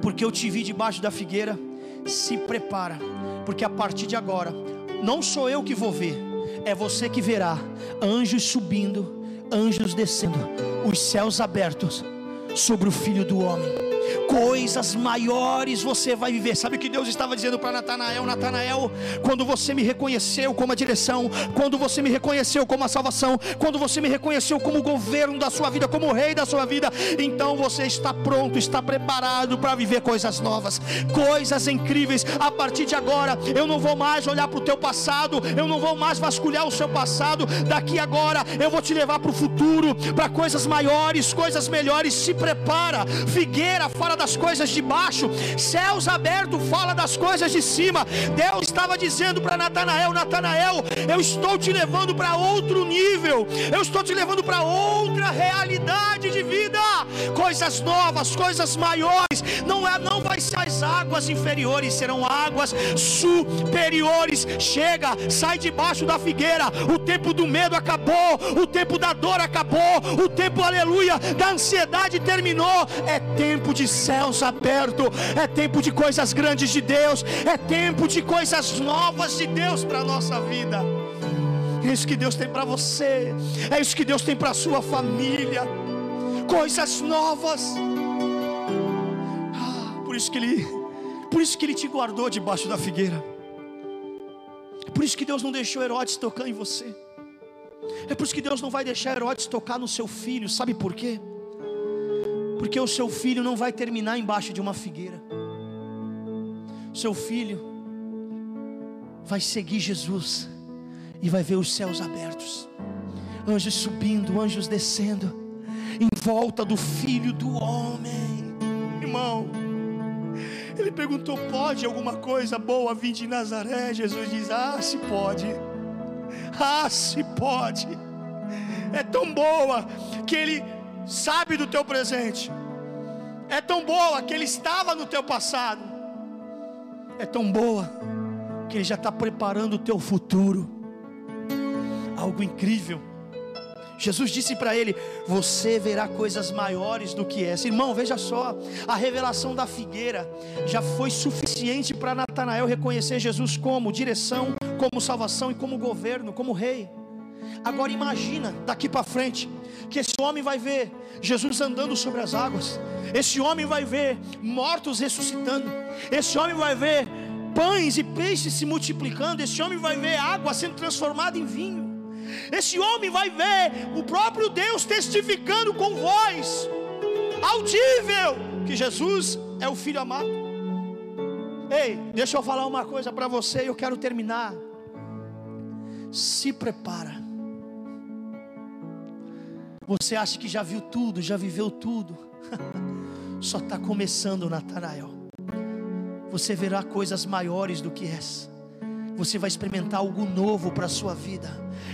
porque eu te vi debaixo da figueira, se prepara, porque a partir de agora, não sou eu que vou ver, é você que verá anjos subindo, anjos descendo, os céus abertos sobre o filho do homem coisas maiores você vai viver. Sabe o que Deus estava dizendo para Natanael? Natanael, quando você me reconheceu como a direção, quando você me reconheceu como a salvação, quando você me reconheceu como o governo da sua vida, como o rei da sua vida, então você está pronto, está preparado para viver coisas novas, coisas incríveis. A partir de agora, eu não vou mais olhar para o teu passado, eu não vou mais vasculhar o seu passado. Daqui agora, eu vou te levar para o futuro, para coisas maiores, coisas melhores. Se prepara, figueira fala das coisas de baixo, céus abertos fala das coisas de cima. Deus estava dizendo para Natanael: Natanael, eu estou te levando para outro nível, eu estou te levando para outra realidade de vida, coisas novas, coisas maiores. Não é, não vai ser as águas inferiores, serão águas superiores. Chega, sai debaixo da figueira. O tempo do medo acabou, o tempo da dor acabou, o tempo, aleluia, da ansiedade terminou. É tempo de céus abertos, é tempo de coisas grandes de Deus, é tempo de coisas novas de Deus para a nossa vida. É isso que Deus tem para você, é isso que Deus tem para a sua família. Coisas novas. Ah, por isso que Ele, por isso que Ele te guardou debaixo da figueira. Por isso que Deus não deixou Herodes tocar em você. É por isso que Deus não vai deixar Herodes tocar no seu filho. Sabe por quê? Porque o seu filho não vai terminar embaixo de uma figueira. Seu filho vai seguir Jesus e vai ver os céus abertos, anjos subindo, anjos descendo, em volta do filho do homem. Irmão, ele perguntou: pode alguma coisa boa vir de Nazaré? Jesus diz: ah, se pode. Ah, se pode. É tão boa que Ele sabe do teu presente. É tão boa que Ele estava no teu passado. É tão boa que Ele já está preparando o teu futuro. Algo incrível. Jesus disse para ele: Você verá coisas maiores do que essa. Irmão, veja só, a revelação da figueira já foi suficiente para Natanael reconhecer Jesus como direção, como salvação e como governo, como rei. Agora imagina daqui para frente que esse homem vai ver Jesus andando sobre as águas. Esse homem vai ver mortos ressuscitando. Esse homem vai ver pães e peixes se multiplicando. Esse homem vai ver água sendo transformada em vinho. Esse homem vai ver o próprio Deus testificando com voz audível que Jesus é o filho amado. Ei, deixa eu falar uma coisa para você e eu quero terminar. Se prepara. Você acha que já viu tudo, já viveu tudo? Só está começando, Natanael. Você verá coisas maiores do que essa. Você vai experimentar algo novo para a sua vida.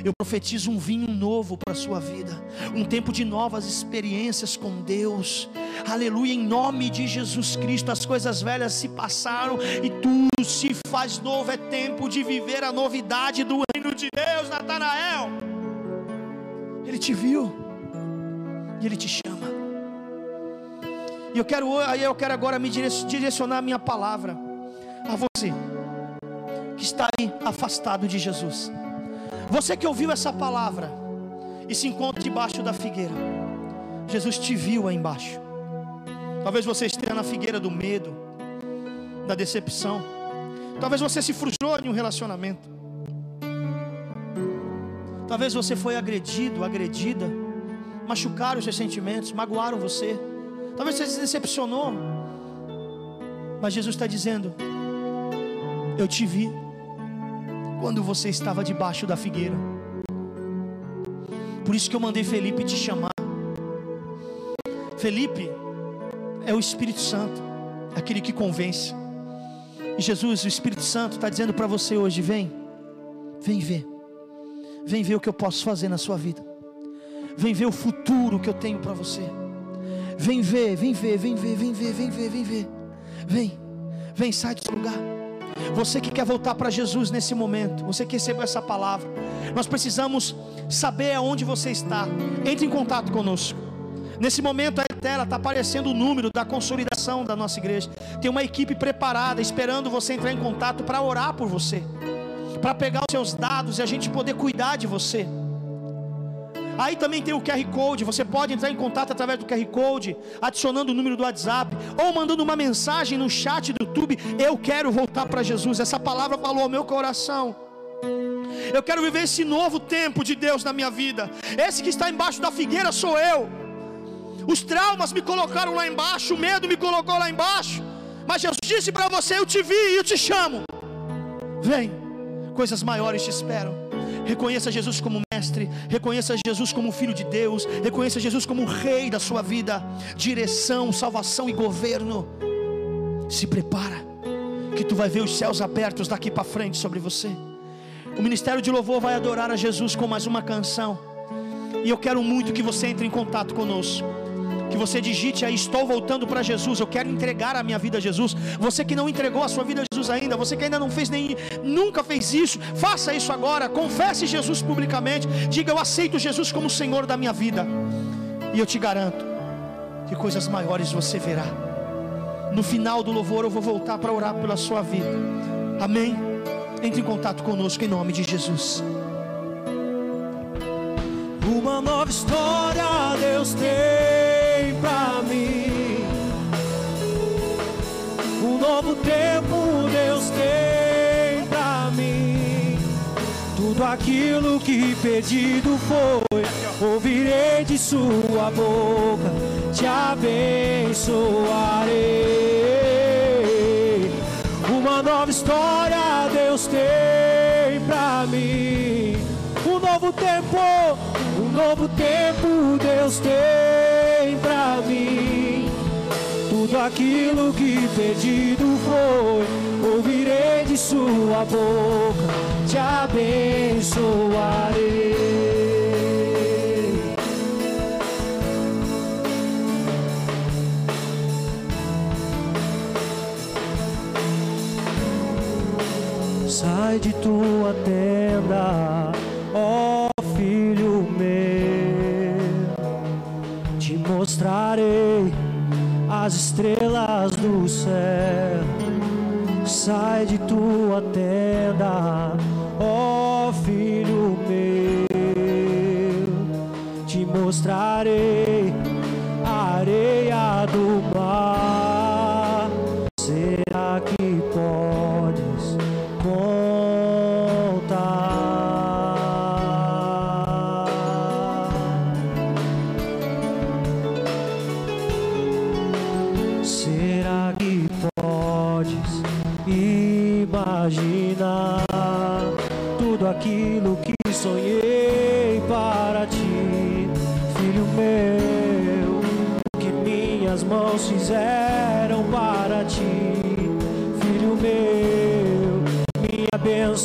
Eu profetizo um vinho novo para a sua vida, um tempo de novas experiências com Deus. Aleluia, em nome de Jesus Cristo, as coisas velhas se passaram e tudo se faz novo. É tempo de viver a novidade do reino de Deus, Natanael. Ele te viu e ele te chama. E eu quero, eu quero agora me direcionar a minha palavra a você que está aí afastado de Jesus. Você que ouviu essa palavra e se encontra debaixo da figueira, Jesus te viu aí embaixo. Talvez você esteja na figueira do medo, da decepção. Talvez você se frustrou em um relacionamento. Talvez você foi agredido, agredida, machucaram os seus sentimentos, magoaram você. Talvez você se decepcionou. Mas Jesus está dizendo: Eu te vi quando você estava debaixo da figueira. Por isso que eu mandei Felipe te chamar. Felipe é o Espírito Santo, aquele que convence. E Jesus, o Espírito Santo, está dizendo para você hoje: vem, vem ver, vem ver o que eu posso fazer na sua vida, vem ver o futuro que eu tenho para você. Vem ver, vem ver, vem ver, vem ver, vem ver, vem ver, vem, vem, sai seu lugar. Você que quer voltar para Jesus nesse momento, você que recebeu essa palavra, nós precisamos saber aonde você está. Entre em contato conosco. Nesse momento a tela está aparecendo o número da consolidação da nossa igreja. Tem uma equipe preparada esperando você entrar em contato para orar por você, para pegar os seus dados e a gente poder cuidar de você. Aí também tem o QR Code, você pode entrar em contato através do QR Code, adicionando o número do WhatsApp, ou mandando uma mensagem no chat do YouTube. Eu quero voltar para Jesus. Essa palavra falou ao meu coração. Eu quero viver esse novo tempo de Deus na minha vida. Esse que está embaixo da figueira sou eu. Os traumas me colocaram lá embaixo, o medo me colocou lá embaixo. Mas Jesus disse para você: Eu te vi e eu te chamo. Vem, coisas maiores te esperam. Reconheça Jesus como mestre, reconheça Jesus como filho de Deus, reconheça Jesus como rei da sua vida, direção, salvação e governo. Se prepara, que tu vai ver os céus abertos daqui para frente sobre você. O ministério de louvor vai adorar a Jesus com mais uma canção. E eu quero muito que você entre em contato conosco que você digite aí: Estou voltando para Jesus, eu quero entregar a minha vida a Jesus. Você que não entregou a sua vida a Jesus ainda, você que ainda não fez nem, nunca fez isso, faça isso agora. Confesse Jesus publicamente, diga: Eu aceito Jesus como Senhor da minha vida, e eu te garanto que coisas maiores você verá. No final do louvor, eu vou voltar para orar pela sua vida. Amém? Entre em contato conosco em nome de Jesus. Uma nova história aquilo que pedido foi, ouvirei de sua boca, te abençoarei. Uma nova história Deus tem pra mim. Um novo tempo, um novo tempo Deus tem pra mim. Tudo aquilo que pedido foi, ouvirei de sua boca, abençoarei. Sai de tua tenda ó filho meu, te mostrarei as estrelas do céu. Sai de tua tenda, meu,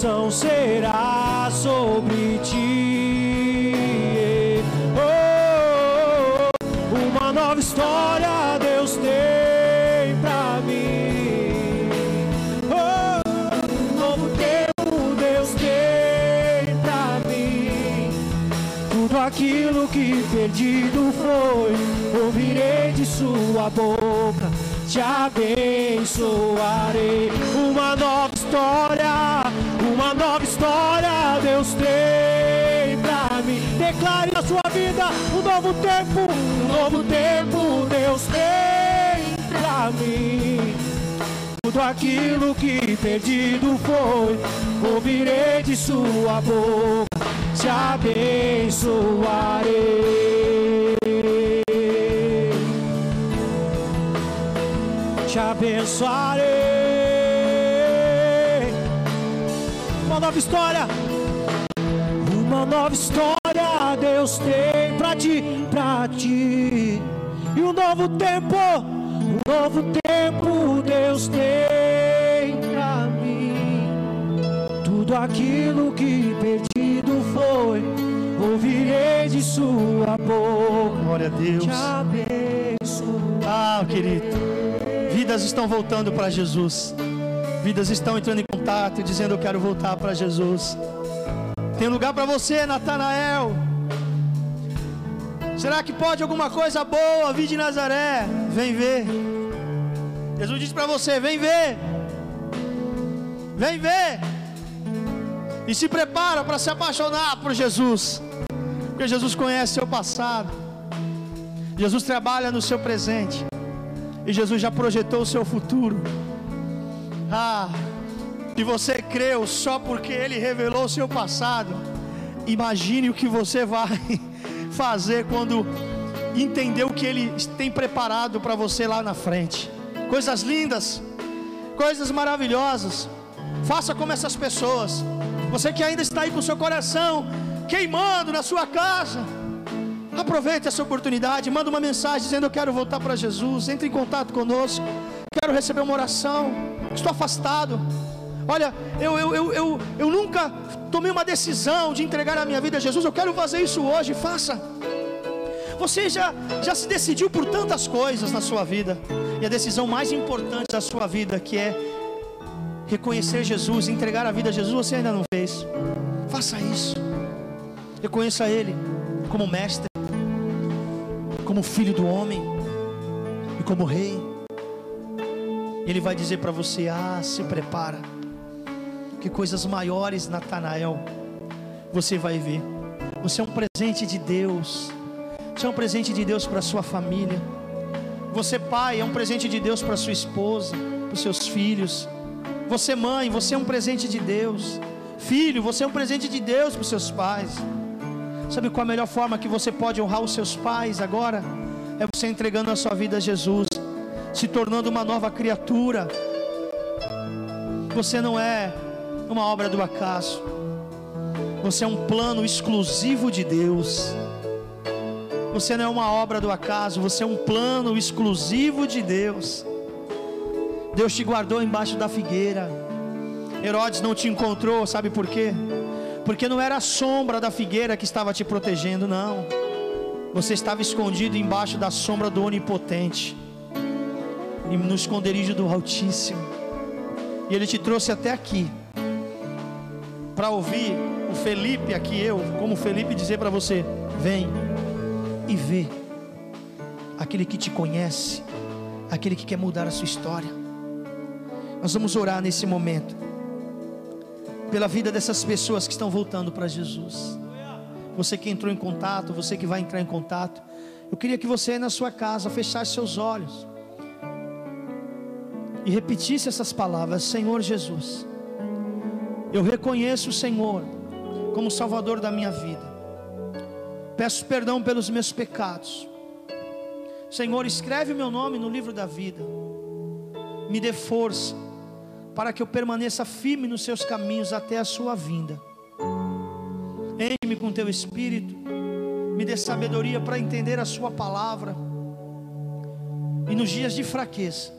bênção será sobre ti. Oh, uma nova história Deus tem pra mim. Oh, um novo tempo Deus tem pra mim. Tudo aquilo que perdido foi, sua boca, te abençoarei. Uma nova história, uma nova história Deus tem pra mim. Declare na sua vida um novo tempo, um novo tempo Deus tem pra mim. Tudo aquilo que perdido foi, ouvirei de sua boca, te abençoarei. Te abençoarei. Uma nova história, uma nova história Deus tem pra ti, pra ti. E um novo tempo, um novo tempo Deus tem pra mim. Tudo aquilo que perdido foi, ouvirei de sua boca. Glória a Deus. Te abençoe. Ah, querido, vidas estão voltando para Jesus. Vidas estão entrando em contato e dizendo: Eu quero voltar para Jesus. Tem lugar para você, Natanael. Será que pode alguma coisa boa vir de Nazaré? Vem ver. Jesus disse para você: Vem ver. Vem ver. E se prepara para se apaixonar por Jesus. Porque Jesus conhece seu passado. Jesus trabalha no seu presente. E Jesus já projetou o seu futuro. Ah, e você creu só porque Ele revelou o seu passado. Imagine o que você vai fazer quando entender o que Ele tem preparado para você lá na frente. Coisas lindas, coisas maravilhosas. Faça como essas pessoas. Você que ainda está aí com seu coração queimando na sua casa. Aproveite essa oportunidade, manda uma mensagem dizendo: Eu quero voltar para Jesus. Entre em contato conosco. Quero receber uma oração. Estou afastado. Olha, eu, eu, eu, eu, eu nunca tomei uma decisão de entregar a minha vida a Jesus. Eu quero fazer isso hoje. Faça. Você já, já se decidiu por tantas coisas na sua vida. E a decisão mais importante da sua vida, que é reconhecer Jesus, entregar a vida a Jesus, você ainda não fez. Faça isso. Reconheça Ele como mestre como filho do homem e como rei. Ele vai dizer para você: Ah, se prepara, que coisas maiores, Natanael, você vai ver. Você é um presente de Deus. Você é um presente de Deus para sua família. Você, pai, é um presente de Deus para sua esposa, para seus filhos. Você, mãe, você é um presente de Deus. Filho, você é um presente de Deus para seus pais. Sabe qual a melhor forma que você pode honrar os seus pais agora? É você entregando a sua vida a Jesus, se tornando uma nova criatura. Você não é uma obra do acaso, você é um plano exclusivo de Deus. Você não é uma obra do acaso, você é um plano exclusivo de Deus. Deus te guardou embaixo da figueira. Herodes não te encontrou, sabe por quê? Porque não era a sombra da figueira que estava te protegendo, não. Você estava escondido embaixo da sombra do Onipotente, no esconderijo do Altíssimo, e Ele te trouxe até aqui, para ouvir o Felipe, aqui eu, como Felipe, dizer para você: vem e vê, aquele que te conhece, aquele que quer mudar a sua história. Nós vamos orar nesse momento pela vida dessas pessoas que estão voltando para Jesus. Você que entrou em contato, você que vai entrar em contato, eu queria que você na sua casa fechasse seus olhos e repetisse essas palavras: Senhor Jesus, eu reconheço o Senhor como Salvador da minha vida. Peço perdão pelos meus pecados. Senhor, escreve o meu nome no livro da vida. Me dê força para que eu permaneça firme nos seus caminhos até a sua vinda. Enche-me com teu espírito, me dê sabedoria para entender a sua palavra. E nos dias de fraqueza,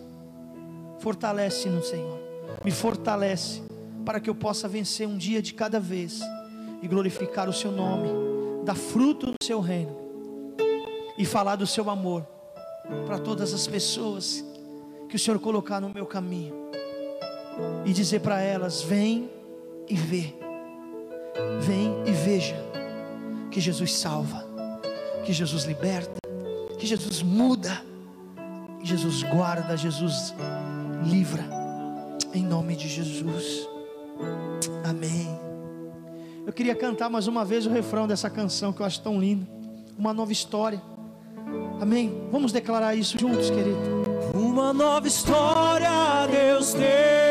fortalece-nos, Senhor. Me fortalece para que eu possa vencer um dia de cada vez e glorificar o seu nome, dar fruto no seu reino e falar do seu amor para todas as pessoas que o Senhor colocar no meu caminho e dizer para elas: vem e vê, vem e veja que Jesus salva, que Jesus liberta, que Jesus muda, que Jesus guarda, Jesus livra, em nome de Jesus, amém. Eu queria cantar mais uma vez o refrão dessa canção que eu acho tão linda, uma nova história. Amém. Vamos declarar isso juntos, querido. Uma nova história Deus mim.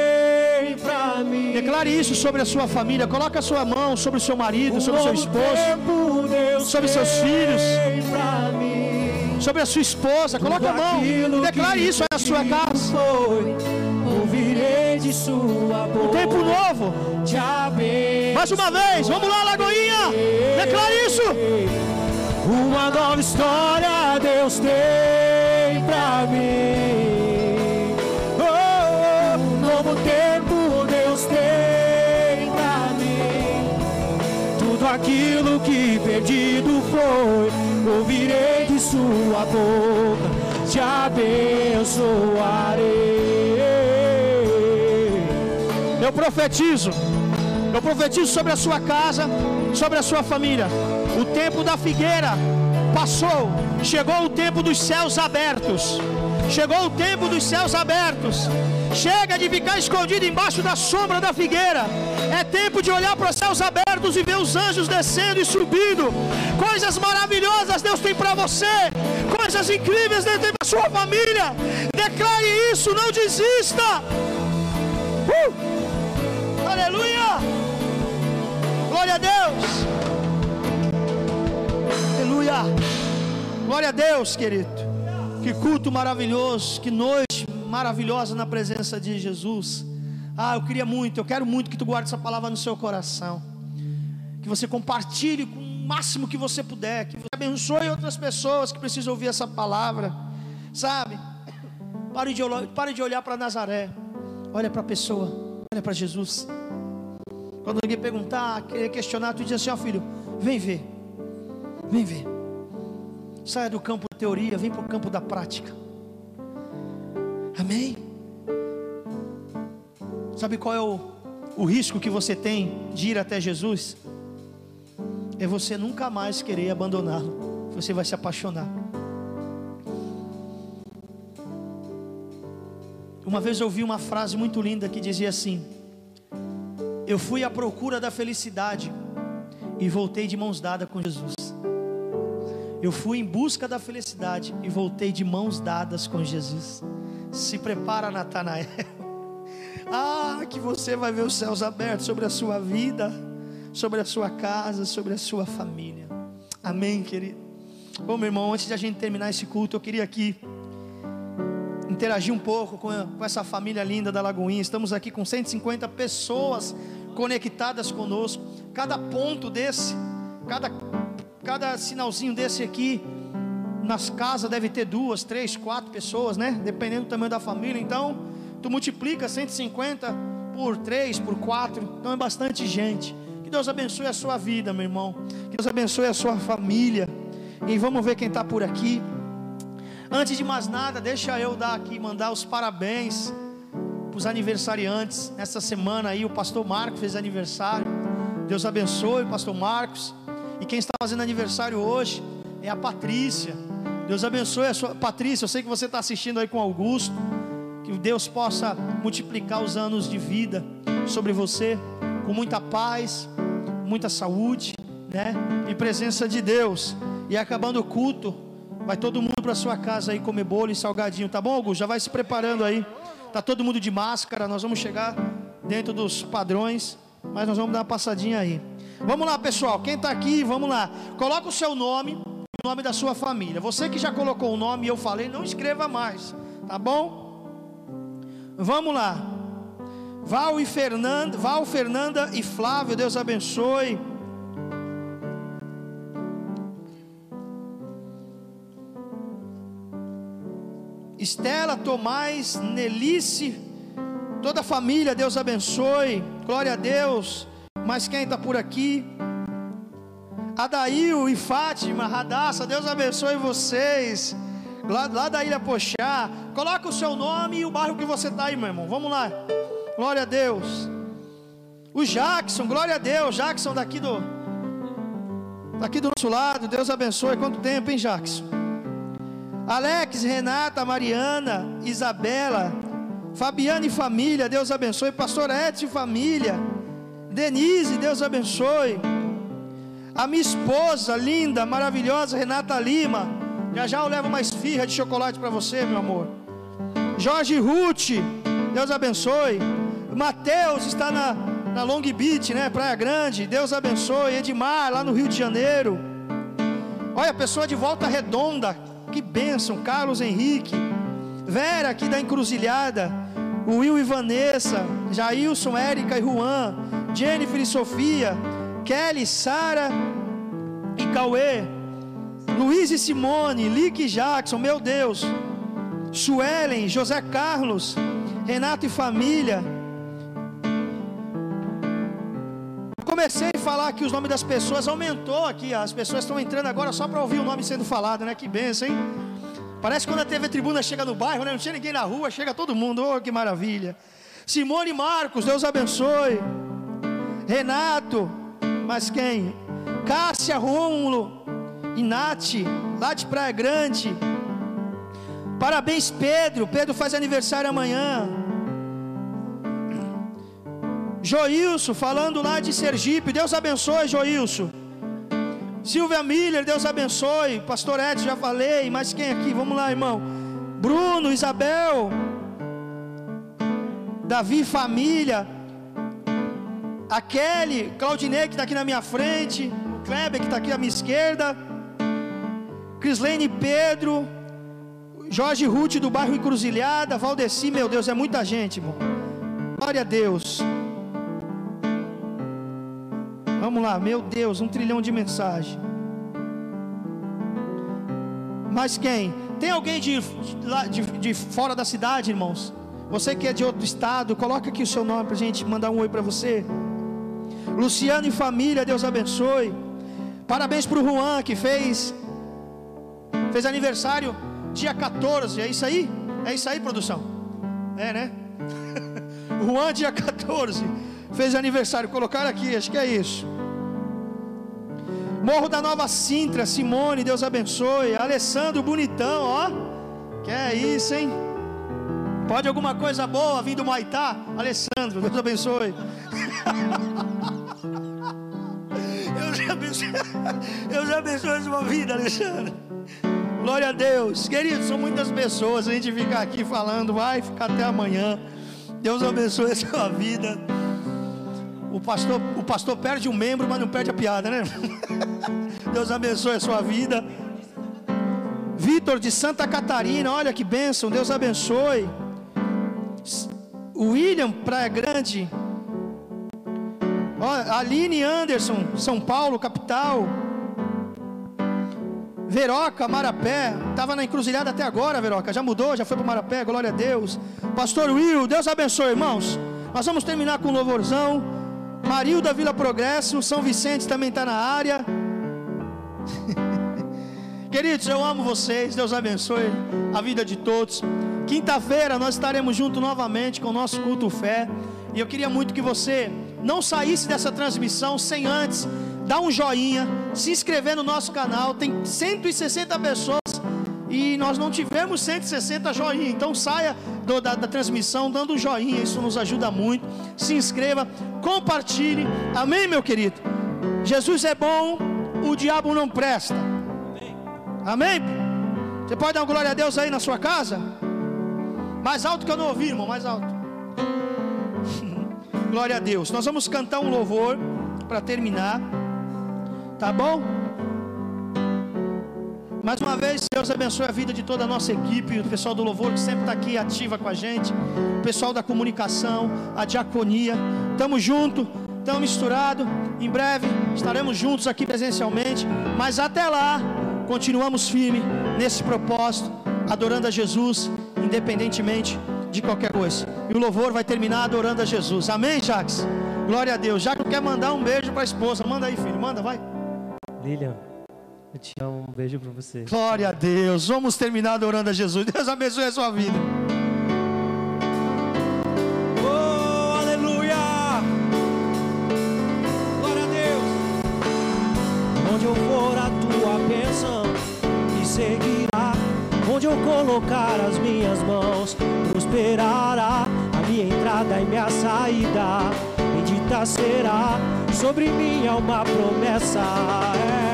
Declare isso sobre a sua família. Coloque a sua mão sobre o seu marido, sobre o seu esposo, sobre seus filhos, sobre a sua esposa. Coloque a mão. Declare isso na sua casa. Ouvirei de sua boca. Um tempo novo. Mais uma vez. Vamos lá, Lagoinha. Declare isso. Uma nova história Deus tem pra mim. Perdido foi, ouvirei de Sua boca, te abençoarei. Eu profetizo. Eu profetizo sobre a sua casa, sobre a sua família. O tempo da figueira passou. Chegou o tempo dos céus abertos. Chegou o tempo dos céus abertos. Chega de ficar escondido embaixo da sombra da figueira. É tempo de olhar para os céus abertos e ver os anjos descendo e subindo. Coisas maravilhosas Deus tem para você. Coisas incríveis Deus tem para sua família. Declare isso, não desista. Uh! Aleluia! Glória a Deus! Aleluia! Glória a Deus, querido. Que culto maravilhoso, que noite maravilhosa na presença de Jesus. Ah, eu queria muito, eu quero muito que tu guarde essa palavra no seu coração. Que você compartilhe com o máximo que você puder, que você abençoe outras pessoas que precisam ouvir essa palavra, sabe? Pare de, pare de olhar para Nazaré, olha para a pessoa, olha para Jesus. Quando alguém perguntar, querer questionar, tu diz assim: Ó oh, filho, vem ver, vem ver. Saia do campo da teoria, vem para o campo da prática. Amém? Sabe qual é o, o risco que você tem de ir até Jesus? É você nunca mais querer abandoná-lo. Você vai se apaixonar. Uma vez eu ouvi uma frase muito linda que dizia assim: Eu fui à procura da felicidade e voltei de mãos dadas com Jesus. Eu fui em busca da felicidade e voltei de mãos dadas com Jesus. Se prepara, Natanael. Ah, que você vai ver os céus abertos sobre a sua vida, sobre a sua casa, sobre a sua família. Amém, querido. Bom, meu irmão, antes de a gente terminar esse culto, eu queria aqui interagir um pouco com, com essa família linda da Lagoinha. Estamos aqui com 150 pessoas conectadas conosco. Cada ponto desse, cada, cada sinalzinho desse aqui, nas casas deve ter duas, três, quatro pessoas, né? Dependendo do tamanho da família. Então, tu multiplica 150 por três, por quatro. Então é bastante gente. Deus abençoe a sua vida, meu irmão. Que Deus abençoe a sua família. E vamos ver quem está por aqui. Antes de mais nada, deixa eu dar aqui, mandar os parabéns para os aniversariantes. Nessa semana aí, o pastor Marcos fez aniversário. Deus abençoe o pastor Marcos. E quem está fazendo aniversário hoje é a Patrícia. Deus abençoe a sua Patrícia. Eu sei que você está assistindo aí com Augusto. Que Deus possa multiplicar os anos de vida sobre você com muita paz, muita saúde, né? E presença de Deus. E acabando o culto, Vai todo mundo para sua casa aí comer bolo e salgadinho, tá bom, Augusto? Já vai se preparando aí. Tá todo mundo de máscara, nós vamos chegar dentro dos padrões, mas nós vamos dar uma passadinha aí. Vamos lá, pessoal. Quem está aqui, vamos lá. Coloca o seu nome o nome da sua família. Você que já colocou o nome e eu falei, não escreva mais, tá bom? Vamos lá. Val e Fernanda, Val, Fernanda e Flávio, Deus abençoe. Estela, Tomás, Nelice, toda a família, Deus abençoe, glória a Deus. Mas quem está por aqui? Adail e Fátima, Radassa, Deus abençoe vocês. Lá, lá da Ilha Pochá, coloca o seu nome e o bairro que você está aí, meu irmão. Vamos lá, glória a Deus. O Jackson, glória a Deus, Jackson daqui do, daqui do nosso lado, Deus abençoe. Quanto tempo, hein, Jackson? Alex, Renata, Mariana, Isabela, Fabiana e família, Deus abençoe. Pastor Edson e família, Denise, Deus abençoe. A minha esposa, linda, maravilhosa, Renata Lima. Já já eu levo uma esfirra de chocolate para você, meu amor. Jorge Ruth, Deus abençoe. Mateus está na, na Long Beach, né? Praia Grande, Deus abençoe. Edmar, lá no Rio de Janeiro. Olha, pessoa de volta redonda, que bênção, Carlos Henrique, Vera aqui da Encruzilhada, Will e Vanessa, Jailson, Érica e Juan, Jennifer e Sofia, Kelly, Sara e Cauê, Luiz e Simone, Lick e Jackson, meu Deus, Suelen, José Carlos, Renato e família. Comecei a falar que os nomes das pessoas aumentou aqui, as pessoas estão entrando agora só para ouvir o nome sendo falado, né? Que benção, hein? Parece quando a TV Tribuna chega no bairro, né? Não tinha ninguém na rua, chega todo mundo, oh, que maravilha. Simone Marcos, Deus abençoe. Renato, mas quem? Cássia Rômulo Nath, lá de Praia Grande. Parabéns, Pedro. Pedro faz aniversário amanhã. Joilson, falando lá de Sergipe, Deus abençoe, Joilson. Silvia Miller, Deus abençoe. Pastor Ed, já falei, mas quem aqui? Vamos lá, irmão. Bruno, Isabel, Davi, família. A Kelly, Claudinei, que está aqui na minha frente. O Kleber, que está aqui à minha esquerda. Crislene Pedro. Jorge Ruth, do bairro Encruzilhada. Valdeci, meu Deus, é muita gente, irmão. Glória a Deus. Vamos lá, meu Deus, um trilhão de mensagem. Mas quem? Tem alguém de, de, de fora da cidade, irmãos? Você que é de outro estado, coloca aqui o seu nome para a gente mandar um oi para você. Luciano e família, Deus abençoe. Parabéns para o Juan que fez fez aniversário dia 14. É isso aí? É isso aí, produção? É, né? Juan, dia 14, fez aniversário. Colocaram aqui, acho que é isso. Morro da Nova Sintra, Simone, Deus abençoe. Alessandro, bonitão, ó. Que é isso, hein? Pode alguma coisa boa vindo do Maitá? Alessandro, Deus abençoe. Eu já abençoe, eu já a sua vida, Alexandre. Glória a Deus. Queridos, são muitas pessoas. A gente ficar aqui falando, vai ficar até amanhã. Deus abençoe a sua vida. O pastor, o pastor perde um membro, mas não perde a piada, né? Deus abençoe a sua vida. Vitor de Santa Catarina, olha que bênção, Deus abençoe. William Praia Grande. Aline Anderson, São Paulo, capital. Veroca, Marapé, estava na encruzilhada até agora, Veroca, já mudou, já foi para Marapé, glória a Deus. Pastor Will, Deus abençoe, irmãos. Nós vamos terminar com um louvorzão. Mario da Vila Progresso, São Vicente também está na área. Queridos, eu amo vocês, Deus abençoe a vida de todos. Quinta-feira nós estaremos juntos novamente com o nosso culto fé. E eu queria muito que você não saísse dessa transmissão sem antes dar um joinha, se inscrever no nosso canal. Tem 160 pessoas e nós não tivemos 160 joinha. Então saia do, da, da, transmissão dando joinha, isso nos ajuda muito. Se inscreva, compartilhe. Amém, meu querido? Jesus é bom, o diabo não presta. Amém? Você pode dar uma glória a Deus aí na sua casa? Mais alto que eu não ouvi, irmão, mais alto. glória a Deus. Nós vamos cantar um louvor para terminar. Tá bom? Mais uma vez, Deus abençoe a vida de toda a nossa equipe, o pessoal do louvor que sempre está aqui ativa com a gente, o pessoal da comunicação, a diaconia. Estamos juntos, estamos misturados. Em breve estaremos juntos aqui presencialmente, mas até lá, continuamos firmes nesse propósito, adorando a Jesus, independentemente de qualquer coisa. E o louvor vai terminar adorando a Jesus. Amém, Jacques? Glória a Deus. Jacques quer mandar um beijo para a esposa. Manda aí, filho. Manda, vai. Lilian, eu te amo. Um beijo para você. Glória a Deus. Vamos terminar adorando a Jesus. Deus abençoe a sua vida. Oh, aleluia. Glória a Deus. Onde eu for a tua bênção me seguirá. Onde eu colocar as minhas mãos, prosperará a minha entrada e minha saída. Bendita será sobre mim há uma promessa. É,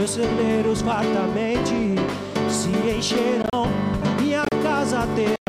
meus celeiros fartamente se encherão, minha casa terá